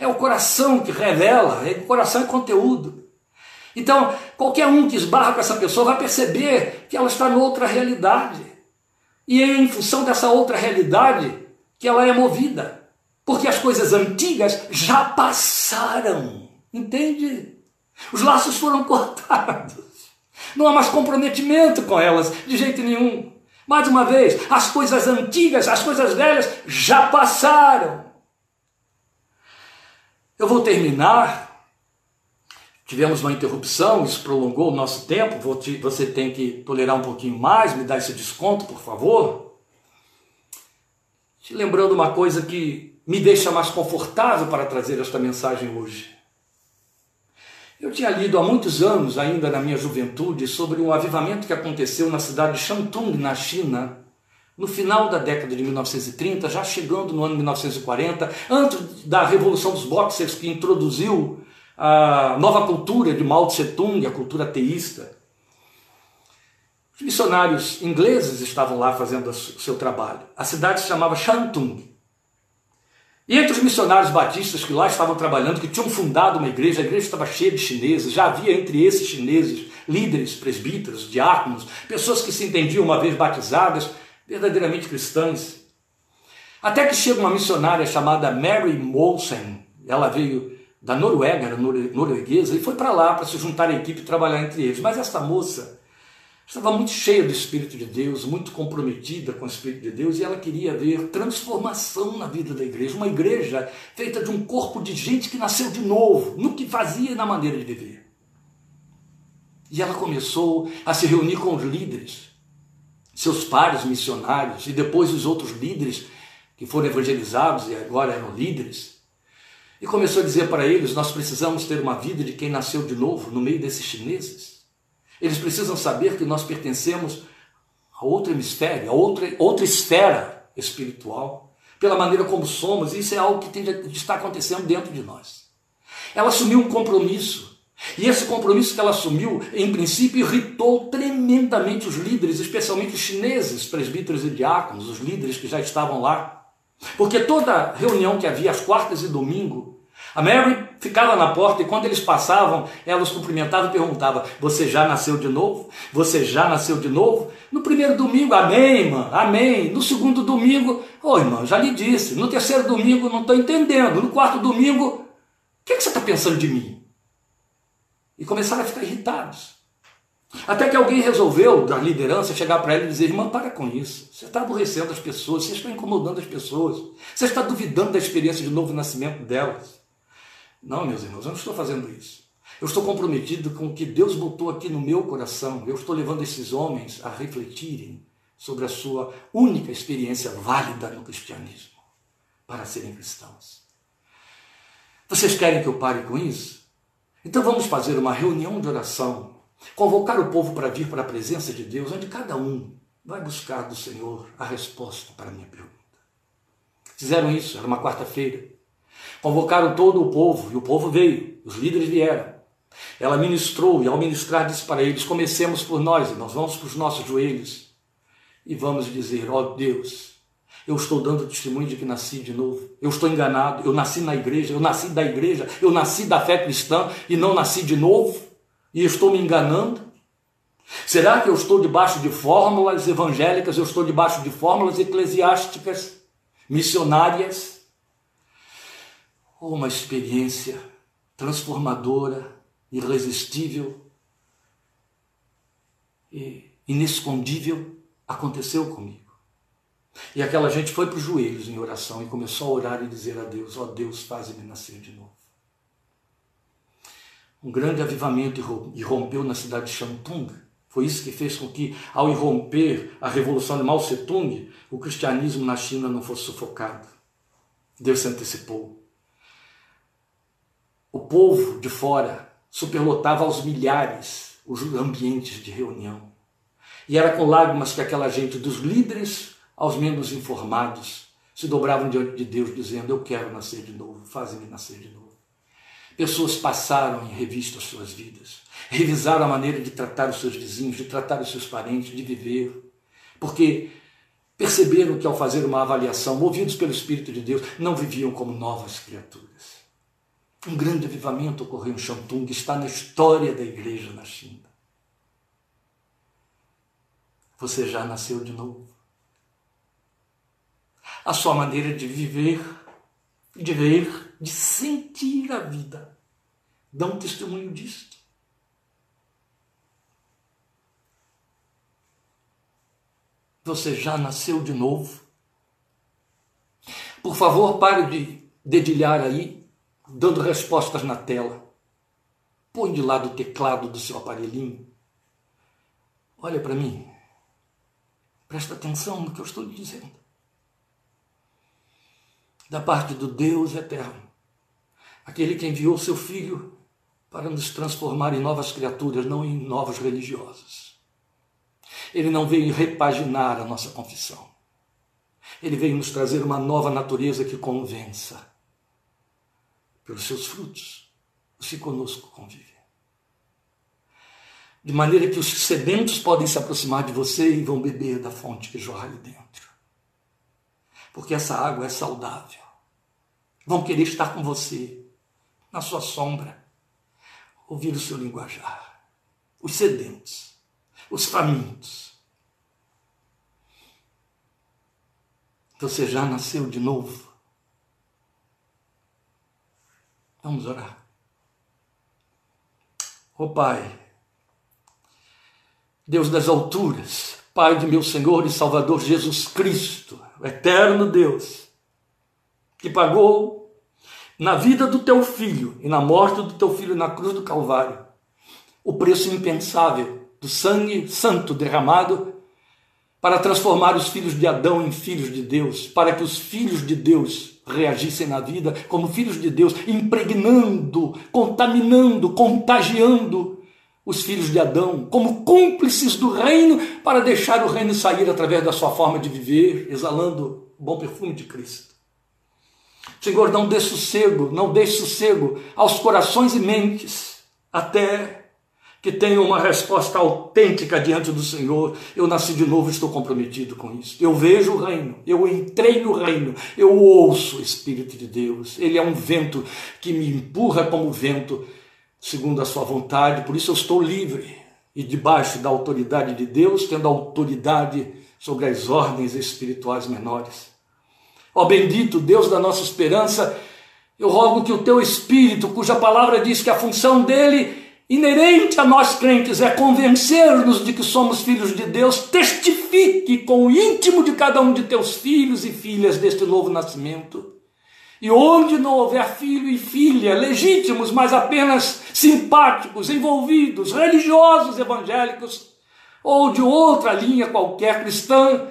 A: É o coração que revela, é o coração é conteúdo. Então, qualquer um que esbarra com essa pessoa vai perceber que ela está noutra realidade. E é em função dessa outra realidade que ela é movida. Porque as coisas antigas já passaram. Entende? Os laços foram <laughs> cortados. Não há mais comprometimento com elas, de jeito nenhum. Mais uma vez, as coisas antigas, as coisas velhas já passaram. Eu vou terminar Tivemos uma interrupção, isso prolongou o nosso tempo. Você tem que tolerar um pouquinho mais, me dar esse desconto, por favor. Te lembrando uma coisa que me deixa mais confortável para trazer esta mensagem hoje. Eu tinha lido há muitos anos, ainda na minha juventude, sobre um avivamento que aconteceu na cidade de Shantung, na China, no final da década de 1930, já chegando no ano 1940, antes da Revolução dos Boxers, que introduziu a nova cultura de Mao Tse Tung, a cultura teísta. Os missionários ingleses estavam lá fazendo o seu trabalho. A cidade se chamava Shantung. E entre os missionários batistas que lá estavam trabalhando, que tinham fundado uma igreja, a igreja estava cheia de chineses, já havia entre esses chineses líderes, presbíteros, diáconos, pessoas que se entendiam uma vez batizadas, verdadeiramente cristãs. Até que chega uma missionária chamada Mary Molsen, ela veio da Noruega, era norueguesa, e foi para lá para se juntar à equipe e trabalhar entre eles. Mas essa moça estava muito cheia do Espírito de Deus, muito comprometida com o Espírito de Deus, e ela queria ver transformação na vida da igreja, uma igreja feita de um corpo de gente que nasceu de novo, no que fazia e na maneira de viver. E ela começou a se reunir com os líderes, seus pares missionários, e depois os outros líderes que foram evangelizados e agora eram líderes. E começou a dizer para eles: nós precisamos ter uma vida de quem nasceu de novo no meio desses chineses. Eles precisam saber que nós pertencemos a outro hemisfério, a outra, outra esfera espiritual, pela maneira como somos, isso é algo que tem estar acontecendo dentro de nós. Ela assumiu um compromisso E esse compromisso que ela assumiu, em princípio, irritou tremendamente os líderes, especialmente os chineses, presbíteros e diáconos, os líderes que já estavam lá. Porque toda reunião que havia às quartas e domingo, a Mary ficava na porta e quando eles passavam, ela os cumprimentava e perguntava: Você já nasceu de novo? Você já nasceu de novo? No primeiro domingo, amém, irmã, amém. No segundo domingo, ô oh, irmã, já lhe disse. No terceiro domingo, não estou entendendo. No quarto domingo, o que, que você está pensando de mim? E começaram a ficar irritados. Até que alguém resolveu, da liderança, chegar para ela e dizer: Irmã, para com isso. Você está aborrecendo as pessoas, você está incomodando as pessoas, você está duvidando da experiência de novo nascimento delas. Não, meus irmãos, eu não estou fazendo isso. Eu estou comprometido com o que Deus botou aqui no meu coração. Eu estou levando esses homens a refletirem sobre a sua única experiência válida no cristianismo, para serem cristãos. Vocês querem que eu pare com isso? Então vamos fazer uma reunião de oração, convocar o povo para vir para a presença de Deus, onde cada um vai buscar do Senhor a resposta para a minha pergunta. Fizeram isso, era uma quarta-feira. Convocaram todo o povo, e o povo veio, os líderes vieram. Ela ministrou, e ao ministrar disse para eles: Comecemos por nós, nós vamos para os nossos joelhos e vamos dizer: Ó oh Deus, eu estou dando testemunho de que nasci de novo. Eu estou enganado, eu nasci na igreja, eu nasci da igreja, eu nasci da fé cristã e não nasci de novo, e estou me enganando. Será que eu estou debaixo de fórmulas evangélicas, eu estou debaixo de fórmulas eclesiásticas, missionárias? uma experiência transformadora, irresistível e inescondível aconteceu comigo. E aquela gente foi para os joelhos em oração e começou a orar e dizer a Deus: Ó oh Deus, faz-me nascer de novo. Um grande avivamento irrompeu na cidade de Shantung. Foi isso que fez com que, ao irromper a revolução de Mao Tse-tung, o cristianismo na China não fosse sufocado. Deus se antecipou. O povo de fora superlotava aos milhares os ambientes de reunião. E era com lágrimas que aquela gente, dos líderes aos menos informados, se dobravam diante de Deus, dizendo: Eu quero nascer de novo, fazem-me nascer de novo. Pessoas passaram em revista as suas vidas, revisaram a maneira de tratar os seus vizinhos, de tratar os seus parentes, de viver, porque perceberam que ao fazer uma avaliação, movidos pelo Espírito de Deus, não viviam como novas criaturas. Um grande avivamento ocorreu em Shantung, está na história da igreja na China. Você já nasceu de novo. A sua maneira de viver, de ver, de sentir a vida, dá um testemunho disto. Você já nasceu de novo. Por favor, pare de dedilhar aí dando respostas na tela. Põe de lado o teclado do seu aparelhinho. Olha para mim. Presta atenção no que eu estou lhe dizendo. Da parte do Deus eterno, aquele que enviou seu Filho para nos transformar em novas criaturas, não em novos religiosos. Ele não veio repaginar a nossa confissão. Ele veio nos trazer uma nova natureza que convença pelos seus frutos, se conosco convivem. De maneira que os sedentos podem se aproximar de você e vão beber da fonte que jorra ali dentro. Porque essa água é saudável. Vão querer estar com você, na sua sombra, ouvir o seu linguajar. Os sedentos, os famintos. Você já nasceu de novo Vamos orar. Ó oh, Pai, Deus das alturas, Pai de meu Senhor e Salvador Jesus Cristo, eterno Deus, que pagou na vida do teu filho e na morte do teu filho na cruz do Calvário o preço impensável do sangue santo derramado para transformar os filhos de Adão em filhos de Deus, para que os filhos de Deus reagissem na vida como filhos de Deus, impregnando, contaminando, contagiando os filhos de Adão, como cúmplices do reino, para deixar o reino sair através da sua forma de viver, exalando o bom perfume de Cristo. Senhor, não dê sossego, não dê sossego aos corações e mentes até que tenha uma resposta autêntica diante do Senhor. Eu nasci de novo, estou comprometido com isso. Eu vejo o reino, eu entrei no reino, eu ouço o Espírito de Deus. Ele é um vento que me empurra como vento, segundo a sua vontade, por isso eu estou livre e debaixo da autoridade de Deus, tendo autoridade sobre as ordens espirituais menores. Ó bendito Deus da nossa esperança, eu rogo que o teu Espírito, cuja palavra diz que a função dele inerente a nós crentes é convencer-nos de que somos filhos de Deus, testifique com o íntimo de cada um de teus filhos e filhas deste novo nascimento. E onde não houver filho e filha legítimos, mas apenas simpáticos, envolvidos, religiosos evangélicos, ou de outra linha qualquer cristã,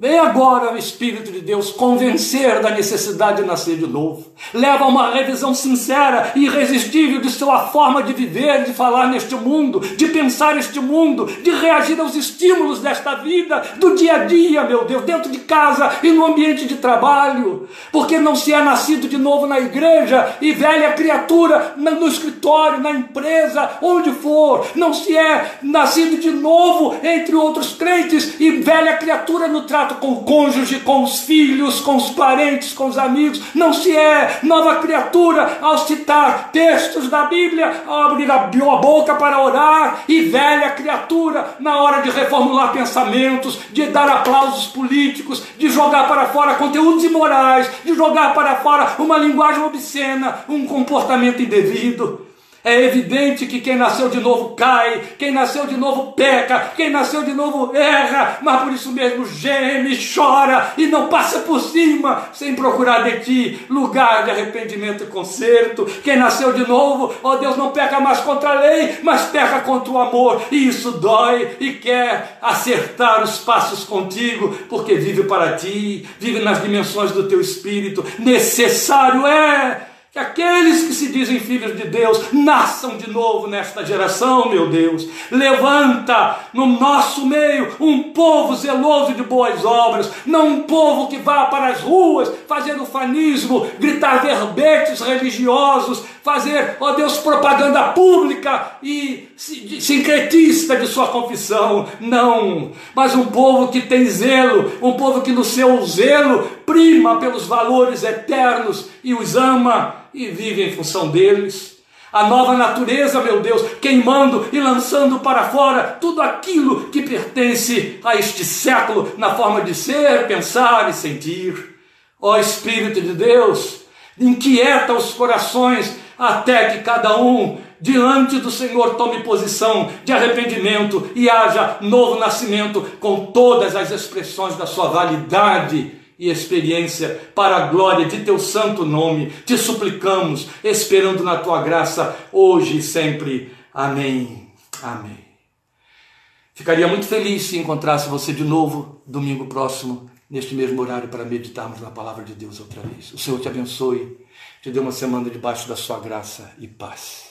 A: Vem agora o Espírito de Deus convencer da necessidade de nascer de novo. Leva a uma revisão sincera e irresistível de sua forma de viver, de falar neste mundo, de pensar este mundo, de reagir aos estímulos desta vida, do dia a dia, meu Deus, dentro de casa e no ambiente de trabalho. Porque não se é nascido de novo na igreja e velha criatura no escritório, na empresa, onde for. Não se é nascido de novo entre outros crentes e velha criatura no trato com o cônjuge, com os filhos, com os parentes, com os amigos. Não se é nova criatura ao citar textos da Bíblia, ao abrir a boca para orar, e velha criatura na hora de reformular pensamentos, de dar aplausos políticos, de jogar para fora conteúdos imorais, de jogar para fora uma linguagem obscena, um comportamento indevido. É evidente que quem nasceu de novo cai, quem nasceu de novo peca, quem nasceu de novo erra, mas por isso mesmo geme, chora e não passa por cima sem procurar de ti lugar de arrependimento e conserto. Quem nasceu de novo, ó Deus, não peca mais contra a lei, mas peca contra o amor, e isso dói e quer acertar os passos contigo, porque vive para ti, vive nas dimensões do teu espírito. Necessário é que aqueles que se dizem filhos de Deus nasçam de novo nesta geração, meu Deus. Levanta no nosso meio um povo zeloso de boas obras, não um povo que vá para as ruas fazendo fanismo, gritar verbetes religiosos, fazer, ó Deus, propaganda pública e sincretista de sua confissão. Não, mas um povo que tem zelo, um povo que no seu zelo prima pelos valores eternos e os ama e vive em função deles. A nova natureza, meu Deus, queimando e lançando para fora tudo aquilo que pertence a este século na forma de ser, pensar e sentir. Ó Espírito de Deus, inquieta os corações até que cada um diante do Senhor tome posição de arrependimento e haja novo nascimento com todas as expressões da sua validade e experiência para a glória de teu santo nome. Te suplicamos, esperando na tua graça hoje e sempre. Amém. Amém. Ficaria muito feliz se encontrasse você de novo domingo próximo, neste mesmo horário, para meditarmos na palavra de Deus outra vez. O Senhor te abençoe, te dê uma semana debaixo da sua graça e paz.